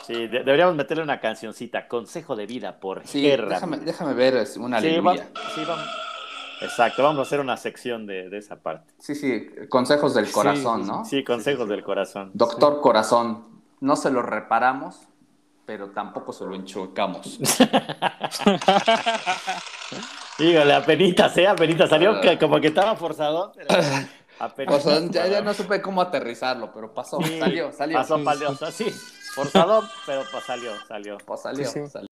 Sí, deberíamos meterle una cancioncita, Consejo de vida por sí, Déjame, déjame ver una sí, sí, vamos. Exacto, vamos a hacer una sección de, de esa parte. Sí, sí, consejos del corazón, ¿no? Sí, consejos del corazón. Doctor Corazón, no se lo reparamos, pero tampoco se lo enchuecamos. Híjole, apenitas, ¿eh? Apenitas, salió como que estaba forzado. ya, no supe cómo aterrizarlo, pero pasó, salió, salió. Pasó, salió, sí, forzado, pero pues salió, salió. Pues salió, salió.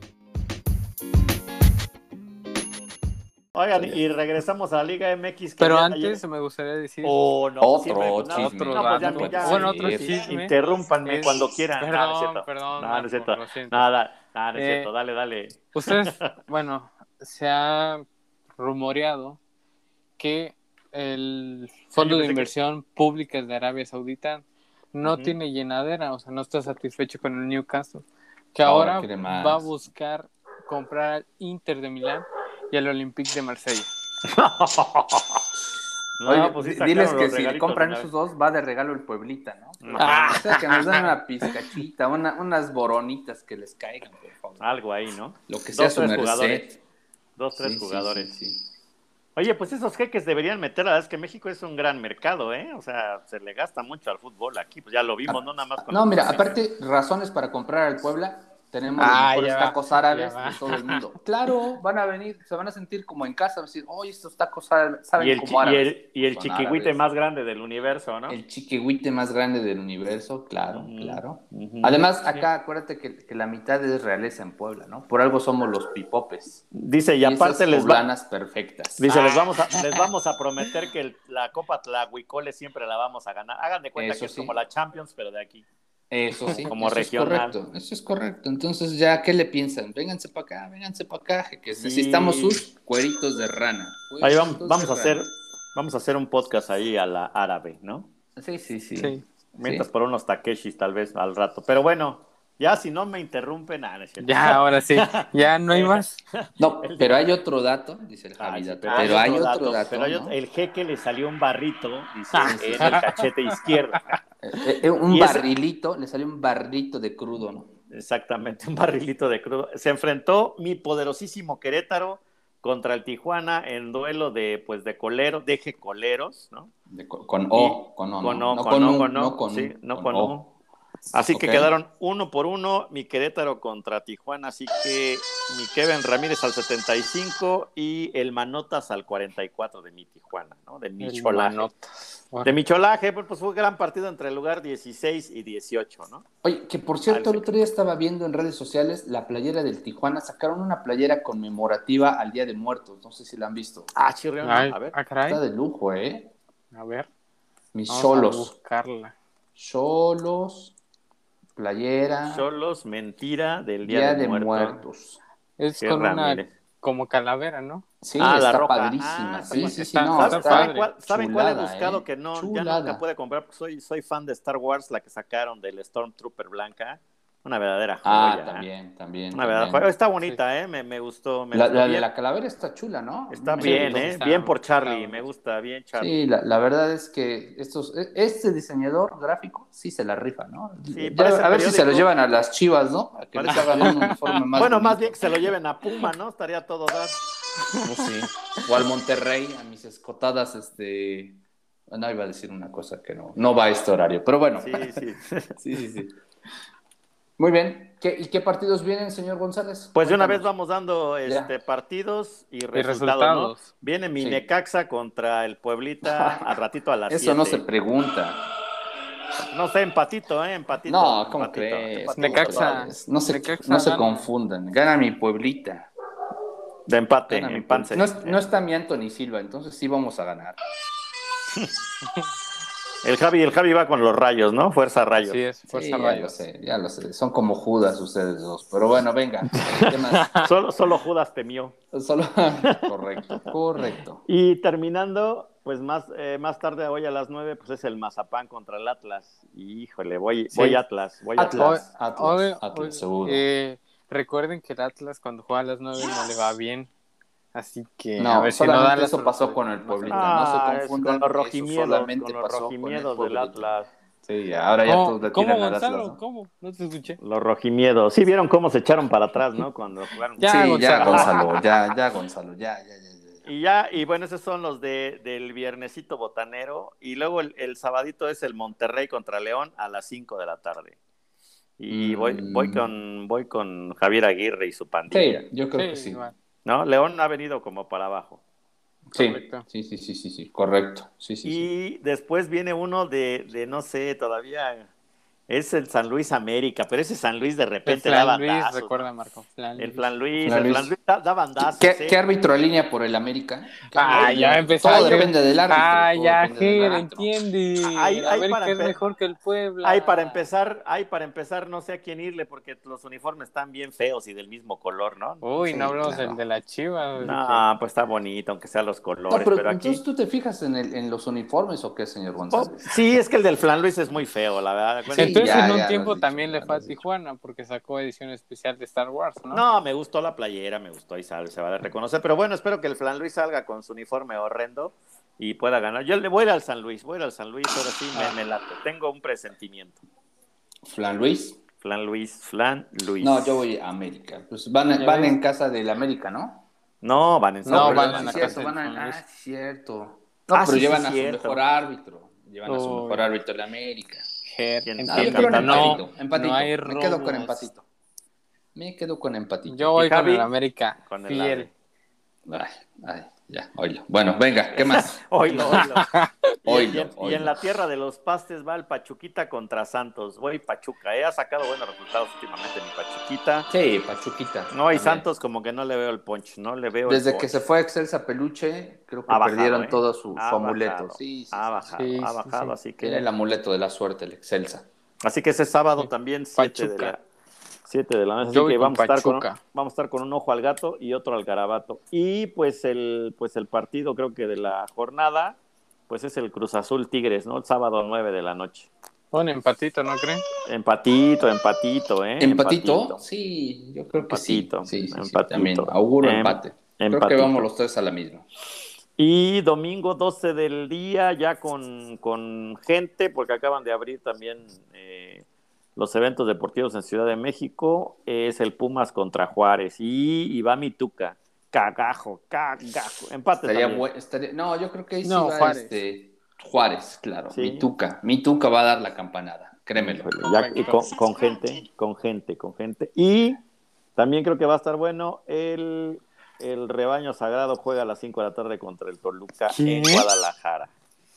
Oigan, y regresamos a la Liga MX. Pero antes me gustaría decir. Oh, no, otro chisme. No, pues ya, bueno, otro chisme. Interrúmpanme cuando quieran. Perdón, perdón. No, no es cierto. Nada, nada, no es cierto. Dale, dale. Ustedes, bueno, se ha rumoreado que el Fondo de Inversión Pública de Arabia Saudita no tiene llenadera, o sea, no está satisfecho con el Newcastle, que ahora va a buscar comprar al Inter de Milán y al Olympique de Marsella. Oye, pues diles que si compran esos dos, va de regalo el Pueblita, ¿no? Ah. O sea, que nos dan una pizcachita, unas boronitas que les caigan, por favor. Algo ahí, ¿no? Lo que sea Dos, tres jugadores. Dos, tres jugadores. Sí, Oye, pues esos jeques deberían meter, la verdad es que México es un gran mercado, ¿eh? O sea, se le gasta mucho al fútbol aquí, pues ya lo vimos, no nada más con No, mira, aparte, razones para comprar al Puebla, tenemos ah, los tacos árabes de todo el mundo. Claro, van a venir, se van a sentir como en casa, van a decir, oye, estos tacos árabes saben y el, como árabes. Y el, y el chiquihuite más grande del universo, ¿no? El chiquihuite más grande del universo, claro, claro. Además, acá acuérdate que, que, la mitad es realeza en Puebla, ¿no? Por algo somos los pipopes. Dice, y, aparte les van perfectas. Dice, les, vamos a, les vamos a prometer que la Copa Tlahuicole siempre la vamos a ganar. Hagan de cuenta que es como la Champions, pero de aquí. Eso sí, como eso regional. Es correcto, eso es correcto. Entonces, ¿ya qué le piensan? Vénganse para acá, vénganse para acá, que necesitamos sus cueritos de rana. Ahí vamos, vamos a hacer, vamos a hacer un podcast ahí a la árabe, ¿no? Sí, sí, sí. Mientras por unos Takeshis tal vez al rato. Pero bueno, ya si no me interrumpen, nada, Ya, ahora sí, ya no hay más. No, pero hay otro dato, dice el Javi, pero, hay otro dato. pero el jeque le salió un barrito, dice, ah. en el cachete izquierdo. Eh, eh, un barrilito, le salió un barrilito de crudo, ¿no? Exactamente, un barrilito de crudo. Se enfrentó mi poderosísimo Querétaro contra el Tijuana en duelo de, pues, de colero, deje coleros, ¿no? con O, con O, con O, no, con, O, no, con, sí, no con, O. Así que quedaron uno por uno, mi Querétaro contra Tijuana, así que mi Kevin Ramírez al 75 y el Manotas al 44 de mi Tijuana, ¿no? De mi Manotas. De mi cholaje, pues, pues fue un gran partido entre el lugar 16 y 18, ¿no? Oye, que por cierto, el otro día estaba viendo en redes sociales la playera del Tijuana, sacaron una playera conmemorativa al Día de Muertos, no sé si la han visto. Ah, chirrión, a ver. Ah, Está de lujo, ¿eh? A ver. Mis solos. buscarla. Solos, playera. Solos, mentira del Día, de, Muertos. Es con una como calavera, ¿no? Sí, ah, está la padrísima. Ah, sí, sí, sí, no, ¿Saben, cuál, ¿saben cuál, he buscado ¿eh? que no, ya nunca puede comprar? Porque soy, soy fan de Star Wars, la que sacaron del Stormtrooper blanca. Una verdadera ah, joya. Ah, también, también. Una verdadera joya. Está bonita, ¿eh? Me, me gustó. Me la, de la calavera está chula, ¿no? Está bien, ¿eh? bien por Charlie. Me gusta, bien Charlie. Sí, la, la, verdad es que estos, e, este diseñador gráfico sí se la rifa, ¿no? Sí, a ver si se lo llevan a las chivas, ¿no? A que hagan un uniforme más. Bueno, más bien que se lo lleven a Puma, ¿no? Estaría todo dar. No, sí. O al Monterrey, a mis escotadas, este. No iba a decir una cosa que no, no va a este horario, pero bueno. Sí, sí. sí, sí, sí. Muy bien. ¿Y qué partidos vienen, señor González? Pues de una vez vamos dando este, partidos y resultados. Viene mi Necaxa contra el Pueblita al ratito a las Eso no se pregunta. No sé, empatito, ¿eh? Empatito. No, ¿cómo crees? Necaxa. No se, no se confundan. Gana mi Pueblita. De empate, empate. No, no está mi Anthony Silva, entonces sí vamos a ganar. El Javi, el Javi va con los rayos, ¿no? Fuerza rayos. Sí, es fuerza rayos. Ya lo sé, ya lo sé. Son como Judas ustedes dos. Pero bueno, venga. solo, solo Judas temió. Solo... correcto, correcto. Y terminando, pues más, eh, más tarde hoy a las nueve, pues es el Mazapán contra el Atlas. Y híjole, voy, voy Atlas, voy Atlas. Atlas, Atlas, seguro. Eh, recuerden que el Atlas cuando juega a las nueve no le va bien. Así que no, a ver si no dan eso pasó con el Pueblita, no se ah, confundan. Con los rojimiedos, solamente con los rojimiedos del Atlas. Sí, ahora ya todos le ¿Cómo, Gonzalo? ¿Cómo? No te escuché. Los rojimiedos. Sí, vieron cómo se echaron para atrás, ¿no? Cuando jugaron. Ya, sí, ya, Gonzalo, ya, ya, Gonzalo, ya, ya, ya. Y ya, y bueno, esos son los de, del viernesito botanero. Y luego el, el sabadito es el Monterrey contra León a las 5 de la tarde. Y voy, voy, mm. con, voy con Javier Aguirre y su pandilla. Sí, yo creo que sí. ¿No? León ha venido como para abajo. Sí, sí, sí, sí, sí, sí, correcto. Sí, sí, y después viene uno de, de, no sé, todavía es el San Luis América, pero ese San Luis de repente el da Luis, recuerda Marco. el Plan Luis, el Plan Luis da, da bandazos. ¿Qué, ¿eh? ¿Qué, árbitro alinea por el América? Ah, ya empezó. Todo depende del árbitro. Ah, ya, Ger, entiende. Hay, América es mejor que el Puebla. Hay para empezar, hay para empezar, no sé a quién irle, porque los uniformes están bien feos y del mismo color, ¿no? Uy, no hablamos del de la Chiva. No, pues está bonito, aunque sean los colores. No, pero, aquí... entonces tú te fijas en, el, en los uniformes o qué, señor González? Oh, sí, es que el del Flan Luis es muy feo, la verdad. Entonces en un tiempo también le fue a Tijuana porque sacó edición especial de Star Wars, ¿no? No, me gustó la playera, me gustó y sale, se va a reconocer. Pero bueno, espero que el Flan Luis salga con su uniforme horrendo y pueda ganar. Yo le voy a ir al San Luis, voy a ir al San Luis, ahora sí me, me late. Tengo un presentimiento. ¿Flan Luis? Flan Luis, Flan Luis. No, yo voy a América. Pues van, van en casa del América, ¿no? No, van en No, van, en la casa van a, Ah, cierto. No, ah, pero llevan a su mejor árbitro. Llevan a su mejor árbitro de América. No, empatito. Me quedo con empatito. Me quedo con empatito. Yo voy con el América. Con el Ay, ay, ya, oílo. Bueno, venga, ¿qué más? oílo, oílo. y, en la tierra de los pastes va el Pachuquita contra Santos. Voy Pachuca, ¿eh? ha sacado buenos resultados últimamente mi Pachuquita. Sí, Pachuquita. No, hay Santos como que no le veo el punch, no le veo Desde que se fue a Excelsa Peluche, creo que perdieron ¿eh? todo su, amuleto. Sí, sí, ha bajado, ha bajado, así que... Era el amuleto de la suerte, el Excelsa. Así que ese sábado también, 7 de la 7 de la noche. Así que vamos a, estar con, vamos a estar con un ojo al gato y otro al garabato. Y pues el, pues el partido, creo que de la jornada, pues es el Cruz Azul Tigres, ¿no? El sábado 9 de la noche. Un empatito, ¿no creen? Empatito, empatito, ¿eh? ¿Empatito? Sí, yo creo que sí. Sí, sí, empatito. también. Auguro em, empate. Creo que vamos los tres a la misma. Y domingo 12 del día, ya con, con gente, porque acaban de abrir también eh, los eventos deportivos en Ciudad de México es el Pumas contra Juárez y, va Mituca. Cagajo, cagajo. Empate estaría, no, yo creo que ahí sí va Juárez. Este, Juárez, claro. Mituca. Mituca va a dar la campanada. créemelo. y con, gente, con gente, con gente. Y también creo que va a estar bueno el, el rebaño sagrado juega a las 5 de la tarde contra el Toluca en Guadalajara.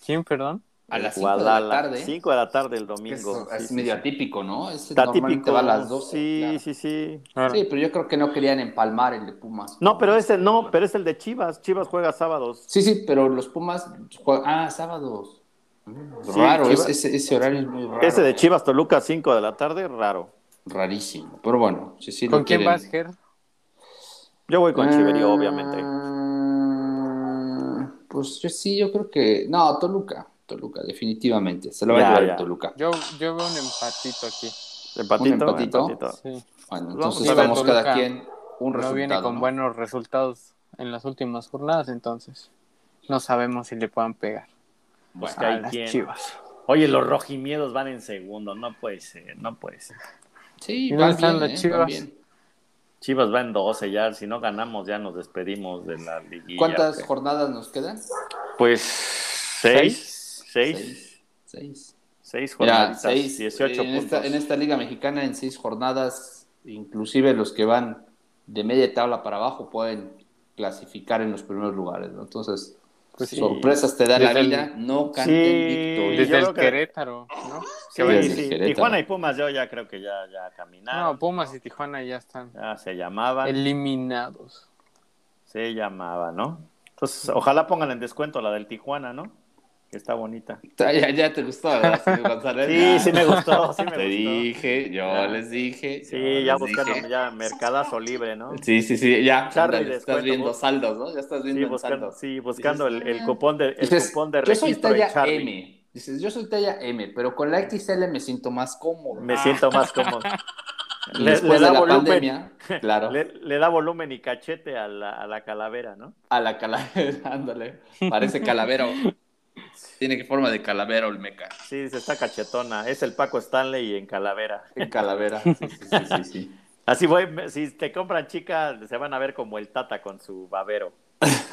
¿Quién, perdón? A las 5 de la tarde. 5 de la tarde el domingo. Es, medio atípico, ¿no? Está típico. va a las 12. Sí, sí, sí. Sí, pero yo creo que no querían empalmar el de Pumas. No, pero ese no, pero es el de Chivas. Chivas juega sábados. Sí, sí, pero los Pumas juegan... Ah, sábados. raro, ese, ese, horario es muy raro. Ese de Chivas Toluca 5 de la tarde, raro. Rarísimo. Pero bueno, si sí ¿Con quién vas, Ger? Yo voy con obviamente. Ah, pues yo sí, yo creo que. No, Toluca. Toluca, definitivamente. Se lo va a llevar Toluca. Yo, yo veo un empatito aquí. ¿Empatito? ¿Un empatito? Sí. Bueno, entonces vamos cada quien un resultado. No viene con buenos resultados en las últimas jornadas, entonces no sabemos si le puedan pegar. Bueno, a las chivas. Oye, los rojimiedos van en segundo, no puede ser, no puede ser. Sí, van bien, las ¿eh? chivas. Chivas va en 12 ya, si no ganamos ya nos despedimos de la liguilla. ¿Cuántas jornadas nos quedan? Pues seis. Seis. Seis. Seis, jornadas. Seis, 18 en Esta, en esta liga mexicana, en seis jornadas, inclusive los que van de media tabla para abajo pueden clasificar en los primeros lugares, ¿no? Entonces, pues sorpresas te da la vida, no canten sí, Desde el Querétaro, ¿no? Sí, Tijuana y Pumas yo ya creo que ya, ya caminaron. No, Pumas y Tijuana ya están. Ya se llamaban. Eliminados. Se llamaba, ¿no? Entonces, ojalá pongan en descuento la del Tijuana, ¿no? Está bonita. Ya, ya te gustó, ¿verdad, Sí, sí me gustó, sí me te dije, yo les dije. Sí, ya buscando ya mercadazo libre, ¿no? Sí, sí, sí, ya. estás viendo saldos, ¿no? Ya estás viendo sí, buscando, Sí, buscando el, el, cupón de, el cupón de registro Yo soy talla M. Dices, yo soy talla M, pero con la XL me siento más cómodo. Me siento más cómodo. Le, le, da volumen, pandemia, claro. Le, da volumen y cachete a la, a la calavera, ¿no? A la calavera, ándale. Parece calavera. Tiene que forma de calavera Olmeca. Sí, se está cachetona. Es el Paco Stanley en calavera. En calavera, sí, sí, sí, Así voy, si te compran chica, se van a ver como el Tata con su babero.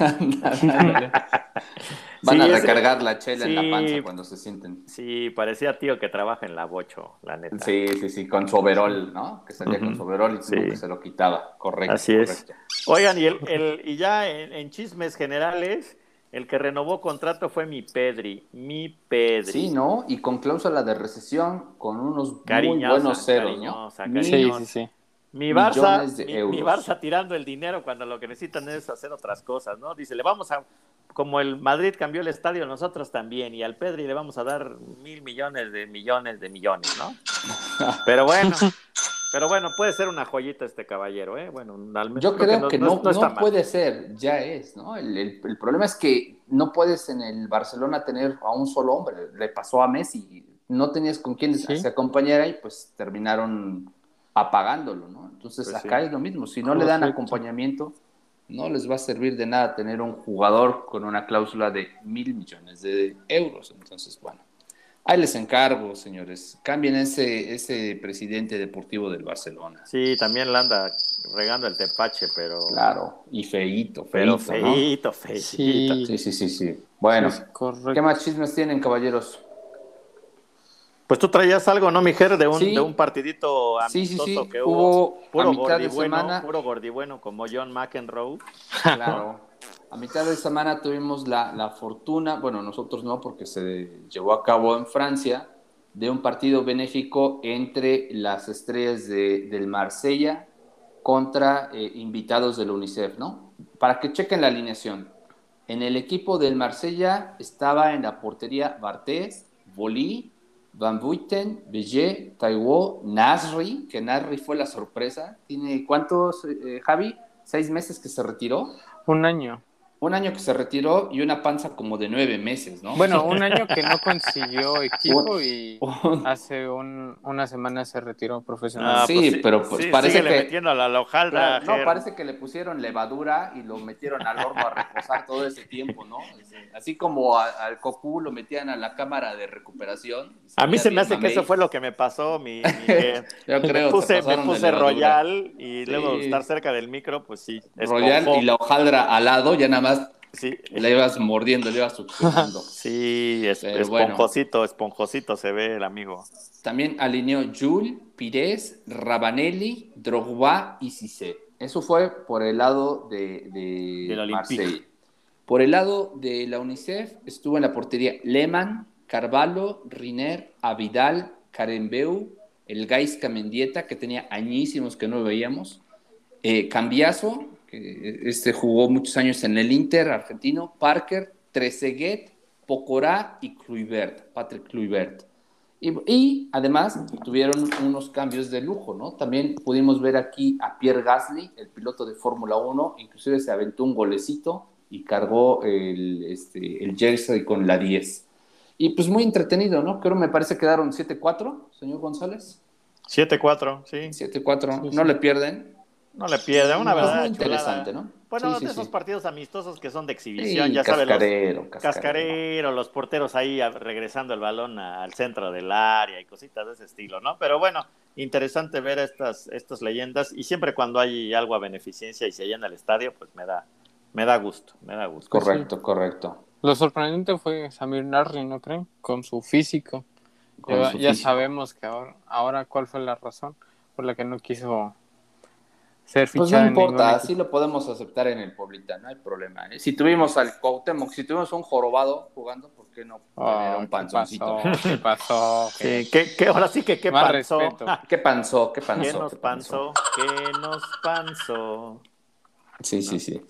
Van a recargar la chela en la panza cuando se sienten. Sí, parecía tío que trabaja en la bocho, la neta. Sí, sí, sí, con su overol, ¿no? Que salía con su overol y que se lo quitaba, correcto. Así es. Oigan, y, el, y ya en chismes generales, el que renovó contrato fue mi Pedri, mi Pedri. Sí, ¿no? Y con cláusula de recesión, con unos muy buenos ceros, ¿no? Sí, sí, sí. Mi Barça, mi, Barça tirando el dinero cuando lo que necesitan es hacer otras cosas, ¿no? Dice, le vamos a, como el Madrid cambió el estadio, nosotros también, y al Pedri le vamos a dar mil millones de millones de millones, ¿no? Pero bueno, pero bueno, puede ser una joyita este caballero, ¿eh? Bueno, al menos Yo creo, que no, no, puede ser, ya es, ¿no? El, el, problema es que no puedes en el Barcelona tener a un solo hombre. Le pasó a Messi, no tenías con quién se acompañara y pues terminaron apagándolo, ¿no? Entonces pues acá es lo mismo, si no le dan acompañamiento, no les va a servir de nada tener un jugador con una cláusula de mil millones de euros. Entonces, bueno. Ahí les encargo, señores. Cambien ese, ese presidente deportivo del Barcelona. Sí, también la anda regando el tepache, pero. Claro, y feíto, feíto. Pero feíto, feíto. Sí. sí, sí, sí, Bueno, ¿qué más chismes tienen, caballeros? Pues tú traías algo, ¿no, Mijer? De un, de un partidito amistoso que hubo. puro a mitad de semana. Puro gordibueno como John McEnroe. Claro. A mitad de semana tuvimos la, fortuna, bueno, nosotros no, porque se llevó a cabo en Francia, de un partido benéfico entre las estrellas de, del Marsella contra eh, invitados del UNICEF, ¿no? Para que chequen la alineación. En el equipo del Marsella estaba en la portería Bartés, Bolí, Van Buiten, Bellet, Taiwo, Nasri, que Nasri fue la sorpresa. ¿Tiene cuántos, eh, Javi? ¿Seis meses que se retiró? Un año un año que se retiró y una panza como de nueve meses, ¿no? Bueno, un año que no consiguió equipo y hace un, una semana se retiró profesional. Ah, sí, pues pero pues parece que... metiendo a la lojaldra. no, parece que le pusieron levadura y lo metieron al horno a reposar todo ese tiempo, ¿no? Así como al Cocu lo metían a la cámara de recuperación. A mí se me hace que eso fue lo que me pasó, mi... Yo creo. Me puse, me puse Royal y luego estar cerca del micro, pues sí. Royal y la hojaldra al lado, ya nada más Sí. Le ibas mordiendo, le ibas succionando. sí, es, esponjosito, esponjosito se ve el amigo. También alineó Jules, Pires, Rabanelli, Drogba y Cissé. Eso fue por el lado de, de Marseille. Por el lado de la UNICEF estuvo en la portería Lehmann, Carvalho, Riner, Avidal, Karembeu, el Gaisca Mendieta, que tenía añísimos que no veíamos, eh, Cambiaso, que este jugó muchos años en el Inter argentino, Parker, Trezeguet, Pocorá y Kluivert, Patrick Kluivert. Y, además tuvieron unos cambios de lujo, ¿no? También pudimos ver aquí a Pierre Gasly, el piloto de Fórmula 1, inclusive se aventó un golecito y cargó el, este, el jersey con la 10. Y pues muy entretenido, ¿no? Creo me parece que quedaron 7-4, señor González. 7-4, sí. 7-4, no le pierden. No le pierden, una pues verdad. Muy interesante, ¿no? Bueno, de esos partidos amistosos que son de exhibición, ya sabes. Cascarero, cascarero. los porteros ahí regresando el balón al centro del área y cositas de ese estilo, ¿no? Pero bueno, interesante ver estas, estas leyendas y siempre cuando hay algo a beneficencia y se llena el estadio, pues me da, me da gusto, me da gusto. Correcto, correcto. Lo sorprendente fue Samir Narri, ¿no creen? Con su físico. ya, sabemos que ahora, ahora cuál fue la razón por la que no quiso pues no importa, así lo podemos aceptar en el Poblita, no hay problema. ¿eh? Si tuvimos al Cuauhtémoc, si tuvimos un jorobado jugando, ¿por qué no tener un panzoncito? ¿Qué pasó? ¿Qué, qué, ahora sí que qué pasó. ¿Qué panzó? ¿Qué panzó? ¿Qué nos panzó? ¿Qué nos panzó? Sí, sí, sí.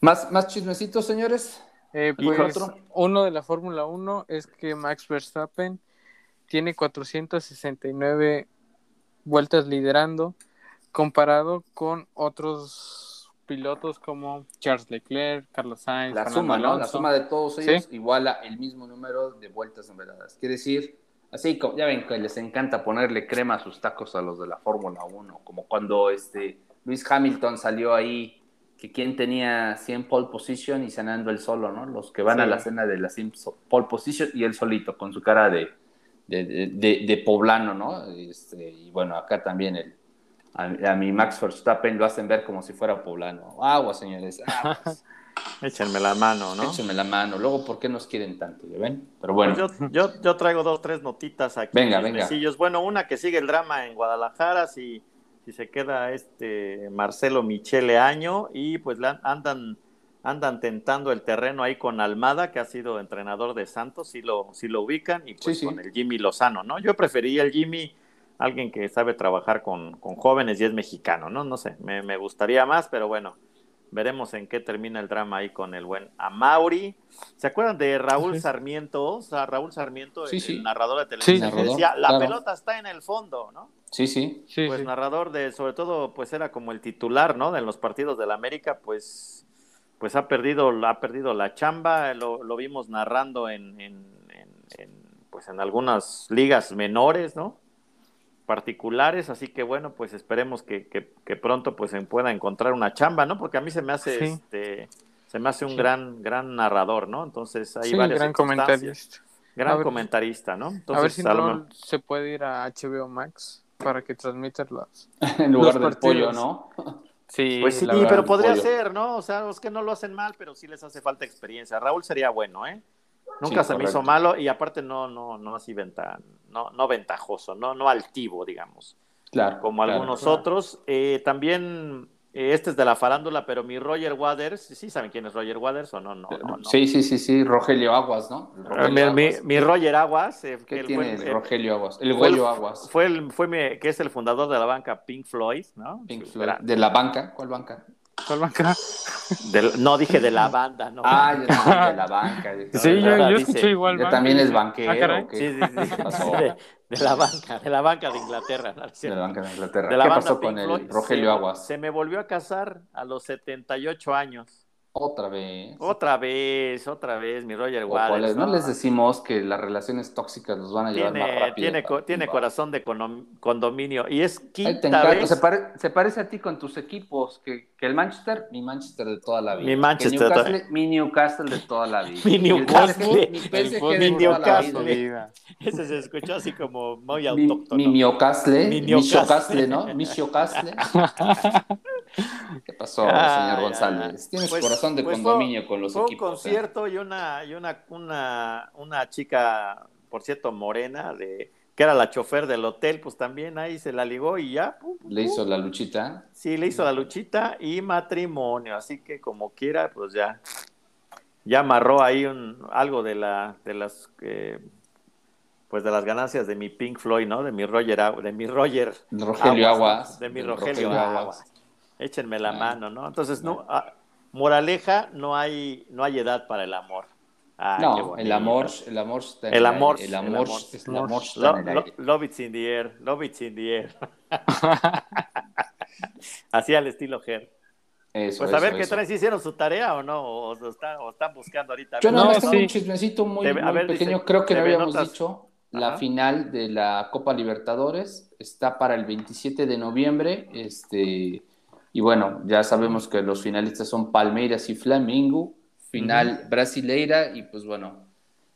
¿Más, ¿Más chismecitos, señores? Eh, pues, uno de la Fórmula 1 es que Max Verstappen tiene 469 vueltas liderando comparado con otros pilotos como Charles Leclerc, Carlos Sainz, la suma, ¿no? La suma de todos ellos iguala el mismo número de vueltas numeradas. Quiere decir, así como ya ven que les encanta ponerle crema a sus tacos a los de la Fórmula 1, como cuando este Luis Hamilton salió ahí que quien tenía 100 pole position y cenando el solo, ¿no? Los que van a la cena de la 100 pole position y él solito con su cara de, de, de, poblano, ¿no? Este, y bueno, acá también el a, mi Max Verstappen lo hacen ver como si fuera poblano. Agua, señores. Échenme la mano, ¿no? Échenme la mano. Luego, ¿por qué nos quieren tanto? ven? Pero bueno. Pues yo, yo, traigo dos, tres notitas aquí. Venga, venga. Bueno, una que sigue el drama en Guadalajara, si, si se queda este Marcelo Michele Año, y pues andan, andan tentando el terreno ahí con Almada, que ha sido entrenador de Santos, si lo, si lo ubican, y pues con el Jimmy Lozano, ¿no? Yo prefería el Jimmy alguien que sabe trabajar con, jóvenes y es mexicano, ¿no? No sé, me, gustaría más, pero bueno, veremos en qué termina el drama ahí con el buen Amauri. ¿Se acuerdan de Raúl Sarmiento? O sea, Raúl Sarmiento, el, narrador de televisión, decía, la pelota está en el fondo, ¿no? Sí, sí. pues narrador de, sobre todo, pues era como el titular, ¿no? En los partidos de la América, pues, pues ha perdido, ha perdido la chamba, lo, lo vimos narrando en, en, en, pues en algunas ligas menores, ¿no? Particulares, así que bueno, pues esperemos que, que, pronto pues se pueda encontrar una chamba, ¿no? Porque a mí se me hace este se me hace un gran gran narrador, ¿no? Entonces hay sí, varias gran comentarista. Gran comentarista, ¿no? Entonces, a ver si no se puede ir a HBO Max para que transmita los en lugar del pollo, ¿no? Sí, pues sí, pero podría ser, ¿no? O sea, es que no lo hacen mal, pero sí les hace falta experiencia. Raúl sería bueno, ¿eh? Nunca se me hizo malo y aparte no, no, no así venta, no, no ventajoso, no, no altivo, digamos. Claro. Como algunos otros. Eh, también, eh, este es de la farándula, pero mi Roger Waters, ¿sí saben quién es Roger Waters o no? no, no, Sí, sí, sí, sí, Rogelio Aguas, ¿no? Ah, mi, Roger Aguas. Eh, ¿Qué tiene Rogelio Aguas? El Goyo Aguas. Fue, el, fue mi, que es el fundador de la banca Pink Floyd, ¿no? Pink Floyd. ¿De la banca? ¿Cuál banca? ¿Cuál banca? no, dije de la banda, ¿no? Ah, yo también de la banca. sí, yo, yo escuché igual. Yo también es banquero. Ah, sí, sí, sí. De, la banca, de la banca de Inglaterra. de la banca de Inglaterra. ¿Qué pasó con el Rogelio Aguas? Se me volvió a casar a los 78 años. Otra vez. Otra vez, otra vez, mi Roger Waters. ¿no? les decimos que las relaciones tóxicas nos van a llevar más rápido. Tiene, tiene corazón de condominio y es quinta vez. Se, parece a ti con tus equipos, que, que, el Manchester, mi Manchester de toda la vida. Mi Manchester. Newcastle, mi Newcastle de toda la vida. mi Newcastle. Mi, PSG, mi Newcastle. Ese se escuchó así como muy autóctono. Mi, mi Newcastle, mi Newcastle, ¿no? Mi Newcastle. ¿Qué pasó, señor González? Tienes pues, corazón de pues condominio con los fue equipos. un ¿eh? concierto y una, y una, una, una chica, por cierto, morena, de que era la chofer del hotel, pues también ahí se la ligó y ya. le hizo la luchita. Sí, le hizo la luchita y matrimonio, así que como quiera, pues ya, ya amarró ahí un, algo de la, de las, eh, pues de las ganancias de mi Pink Floyd, ¿no? De mi Roger, de mi Roger. Rogelio Aguas. De mi Rogelio, Aguas. Échenme la mano, ¿no? Entonces, no, ah, moraleja, no hay, no hay edad para el amor. Ah, no, el amor, el amor está en el amor, el amor, el amor, Love it's in the air, love it's in the air. Así al estilo Ger. Eso, pues a ver qué traen, si hicieron su tarea o no, o, están, buscando ahorita. Yo no, tengo un chismecito muy, pequeño, creo que no habíamos dicho. La final de la Copa Libertadores está para el 27 de noviembre. Este, y bueno, ya sabemos que los finalistas son Palmeiras y Flamengo final brasileira y pues bueno,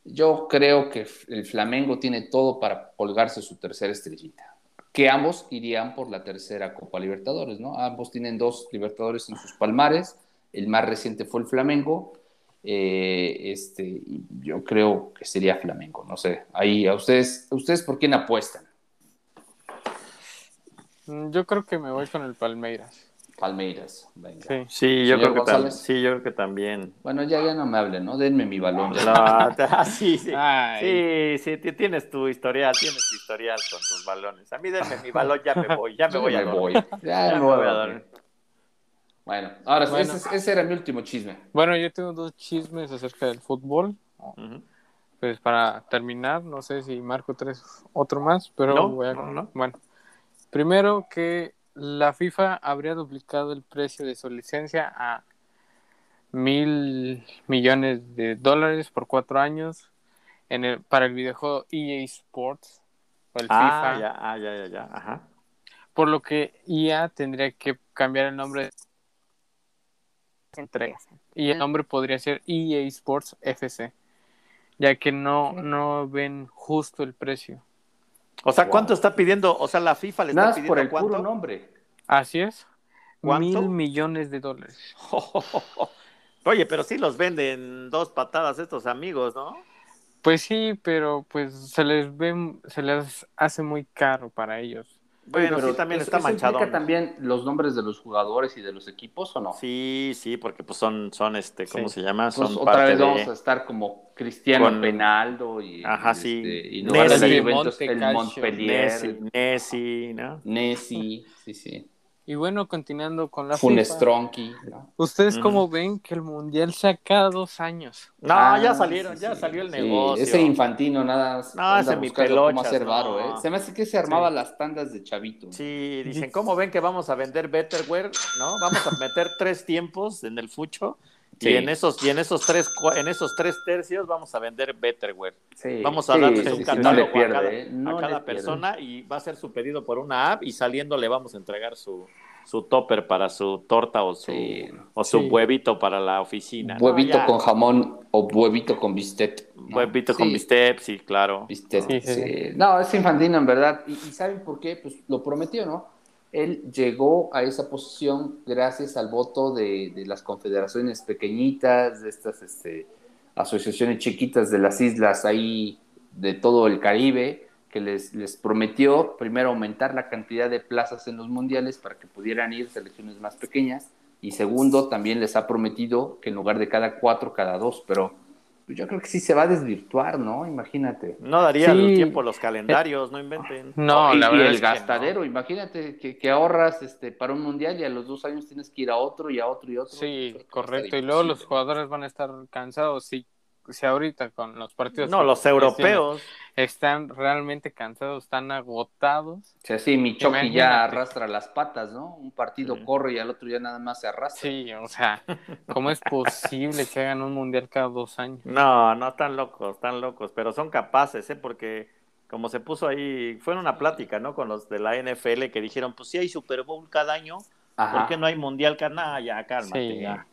yo creo que el Flamengo tiene todo para colgarse su tercera estrellita. Que ambos irían por la tercera Copa Libertadores, ¿no? Ambos tienen dos Libertadores en sus palmares. El más reciente fue el Flamengo. Eh, este, yo creo que sería Flamengo, no sé. Ahí, a ustedes, ¿ustedes por quién apuestan? Yo creo que me voy con el Palmeiras. Palmeiras. Venga. Sí, yo creo que sí, yo creo que también. Bueno, ya, ya no me hablen, ¿no? Denme mi balón. No, sí, sí. Sí, sí, tienes tu historial, tienes tu historial con tus balones. A mí denme mi balón, ya me voy, ya me voy a voy. Ya, me voy a dormir. Bueno, ahora sí, ese, era mi último chisme. Bueno, yo tengo dos chismes acerca del fútbol. Pues para terminar, no sé si marco tres otro más, pero voy a... Bueno, primero que la FIFA habría duplicado el precio de su licencia a mil millones de dólares por cuatro años en el, para el videojuego EA Sports o el ah, FIFA. Ya, ah, ya, ya, ya, ajá. Por lo que EA tendría que cambiar el nombre de entregas. Y el nombre podría ser EA Sports FC, ya que no, no ven justo el precio. O sea, ¿cuánto está pidiendo? O sea, la FIFA le está pidiendo por el cuánto? puro nombre. Así es. Mil millones de dólares. Oye, pero sí los venden dos patadas estos amigos, ¿no? Pues sí, pero pues se les ve, se les hace muy caro para ellos. Bueno, pero sí también está manchado. también los nombres de los jugadores y de los equipos o no? Sí, sí, porque pues son, son este, ¿cómo se llama? Pues otra vez vamos a estar como Cristiano Penaldo y, Ajá, sí. Este, y no el Montpellier. Nessi, Nessi, ¿no? Nessi, sí, sí. Y bueno, continuando con la. ¿no? ¿Ustedes cómo ven que el Mundial se cada dos años? No, ya ah, salieron, ya salió el negocio. Ese infantino nada No, ese mi hacer varo, ¿eh? Se me hace que se armaba las tandas de chavito. Sí, dicen, ¿cómo ven que vamos a vender Betterware? ¿No? Vamos a meter tres tiempos en el fucho y en esos, y en esos tres, en esos tres tercios vamos a vender Betterware. vamos a darles un catálogo a cada, ¿eh? a cada persona y va a ser su pedido por una app y saliendo le vamos a entregar su, su topper para su torta o su, o su huevito para la oficina. Huevito con jamón o huevito con bistec. Huevito con bistec, sí, claro. Bistec, no, es infantino en verdad. ¿Y, ¿Y saben por qué? Pues lo prometió, ¿no? Él llegó a esa posición gracias al voto de, las confederaciones pequeñitas, de estas este, asociaciones chiquitas de las islas ahí de todo el Caribe, que les, les prometió primero aumentar la cantidad de plazas en los mundiales para que pudieran ir selecciones más pequeñas, y segundo, también les ha prometido que en lugar de cada cuatro, cada dos, pero pues yo creo que sí se va a desvirtuar, ¿no? Imagínate. No daría el tiempo los calendarios, no inventen. No, y, el gastadero, imagínate que, ahorras este para un mundial y a los dos años tienes que ir a otro y a otro y otro. Sí, correcto. Y luego los jugadores van a estar cansados. Sí, si ahorita con los partidos. No, los europeos. Están realmente cansados, están agotados. O sea, sí, mi Chucky ya arrastra las patas, ¿no? Un partido corre y al otro ya nada más se arrastra. Sí, o sea, ¿cómo es posible que hagan un mundial cada dos años? No, no tan locos, tan locos, pero son capaces, ¿eh? Porque como se puso ahí, fue en una plática, ¿no? Con los de la NFL que dijeron, pues sí hay Super Bowl cada año, ¿por qué no hay mundial cada? ya, cálmate, ya.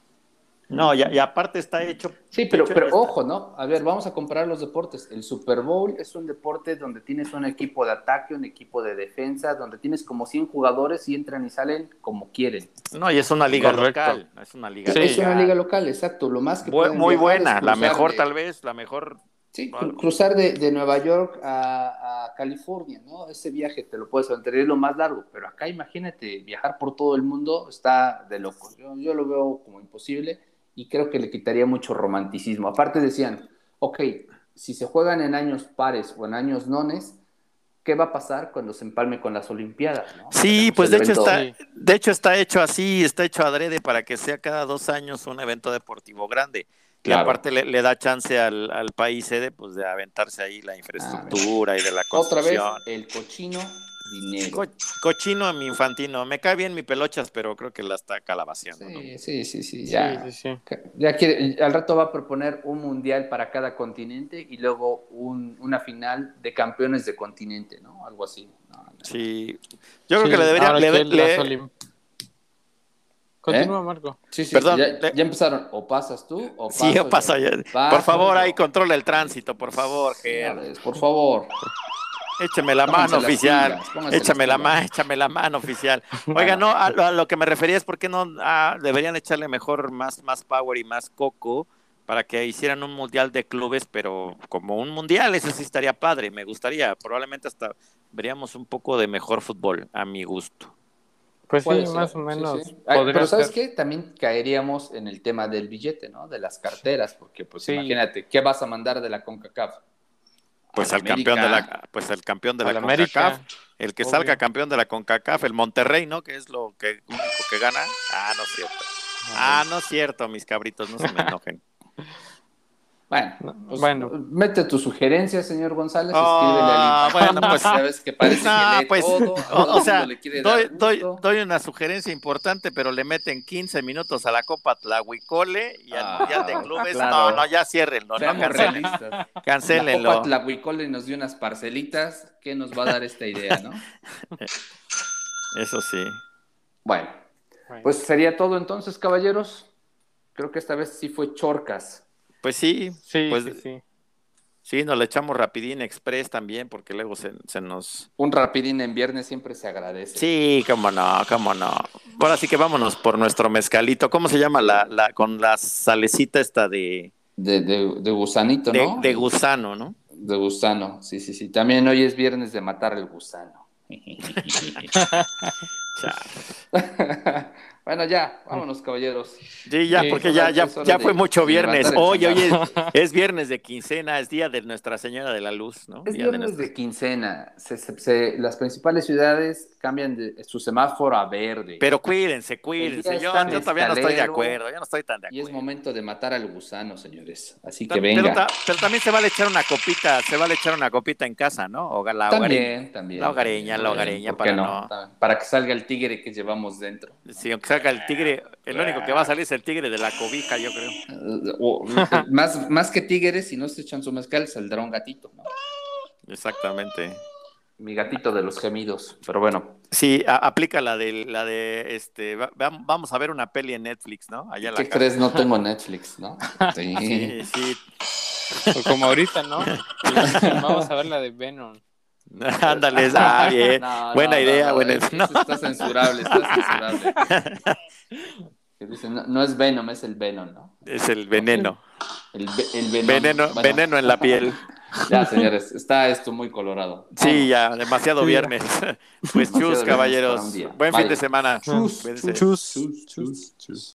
No, y, aparte está hecho. Sí, pero, pero ojo, ¿no? A ver, vamos a comparar los deportes. El Super Bowl es un deporte donde tienes un equipo de ataque, un equipo de defensa, donde tienes como 100 jugadores y entran y salen como quieren. No, y es una liga local. Es una liga, es una liga local, exacto. Lo más que Muy buena, la mejor, tal vez, la mejor Sí, cruzar de, Nueva York a, California, ¿no? Ese viaje te lo puedes es lo más largo, pero acá imagínate, viajar por todo el mundo está de loco. Yo, yo lo veo como imposible y creo que le quitaría mucho romanticismo. Aparte decían, ok, si se juegan en años pares o en años nones, ¿qué va a pasar cuando se empalme con las Olimpiadas? Sí, pues de hecho, está, de hecho está hecho así, está hecho adrede para que sea cada dos años un evento deportivo grande. Y aparte le, da chance al, país sede pues, de aventarse ahí la infraestructura y de la construcción. Otra vez, el cochino dinero. cochino a mi infantino. Me cae bien mi pelochas, pero creo que la está calabaciando. Sí, sí, sí, sí, ya. al rato va a proponer un mundial para cada continente y luego una final de campeones de continente, ¿no? Algo así. Sí, yo creo que le debería... Continúa, ¿Eh? Marco. Sí, sí, Perdón, ya, empezaron. O pasas tú o paso Sí, o paso por favor, ahí controla el tránsito, por favor, por favor. Échame la mano, oficial. Échame la, mano, échame la mano, oficial. Oiga, no, a, lo que me refería es por qué no ah, deberían echarle mejor más, más power y más coco para que hicieran un mundial de clubes, pero como un mundial, eso sí estaría padre, me gustaría. Probablemente hasta veríamos un poco de mejor fútbol, a mi gusto. Pues sí, más o menos. pero ¿sabes qué? También caeríamos en el tema del billete, ¿no? De las carteras, porque pues imagínate, ¿qué vas a mandar de la CONCACAF? Pues al campeón de la pues el campeón de la CONCACAF, el que salga campeón de la CONCACAF, el Monterrey, ¿no? Que es lo que único que gana. Ah, no es cierto. Ah, no es cierto, mis cabritos, no se me enojen. Bueno, pues, bueno, mete tu sugerencia, señor González. Oh, bueno, pues sabes que parece que pues, todo, o, sea, doy, doy, una sugerencia importante, pero le meten 15 minutos a la Copa Tlahuicole y al ah, Mundial de Clubes. No, no, ya cierren, no, cancelen. Cancelenlo. La Copa Tlahuicole nos dio unas parcelitas. ¿Qué nos va a dar esta idea, no? Eso sí. bueno, pues sería todo entonces, caballeros. Creo que esta vez sí fue Chorcas. Pues sí, sí, pues, sí, sí. nos le echamos rapidín express también, porque luego se, nos... Un rapidín en viernes siempre se agradece. Sí, cómo no, cómo no. Ahora sí que vámonos por nuestro mezcalito. ¿Cómo se llama la, la con la salecita esta de... De, de, gusanito, ¿no? De, gusano, ¿no? De gusano, sí, sí, sí. También hoy es viernes de matar el gusano. Bueno, ya, vámonos, caballeros. Sí, ya, porque ya, ya, ya fue mucho viernes. Hoy, hoy es, viernes de quincena, es día de Nuestra Señora de la Luz, ¿no? Es viernes de, quincena. las principales ciudades cambian de, su semáforo a verde. Pero cuídense, cuídense. Yo, todavía no estoy de acuerdo, yo no estoy tan de acuerdo. Y es momento de matar al gusano, señores. Así que venga. Pero, también se va a echar una copita, se va a echar una copita en casa, ¿no? O la también, también. La hogareña, la hogareña, para no? Para que salga el tigre que llevamos dentro. Sí, aunque el tigre, el único que va a salir es el tigre de la cobija, yo creo. más, más que tigres, si no se echan su mezcal, saldrá un gatito, Exactamente. Mi gatito de los gemidos, pero bueno. Sí, aplica la de, la de, este, vamos a ver una peli en Netflix, ¿no? Allá ¿Qué crees? No tengo Netflix, ¿no? Sí, sí. como ahorita, ¿no? vamos a ver la de Venom. Ándale, ah, bien. buena idea, buena idea. Está censurable, está censurable. no, es Venom, es el Venom, ¿no? Es el veneno. El, el veneno. Veneno, en la piel. Ya, señores, está esto muy colorado. Sí, ya, demasiado viernes. Pues chus, caballeros. Buen fin de semana. Chus, chus, chus, chus.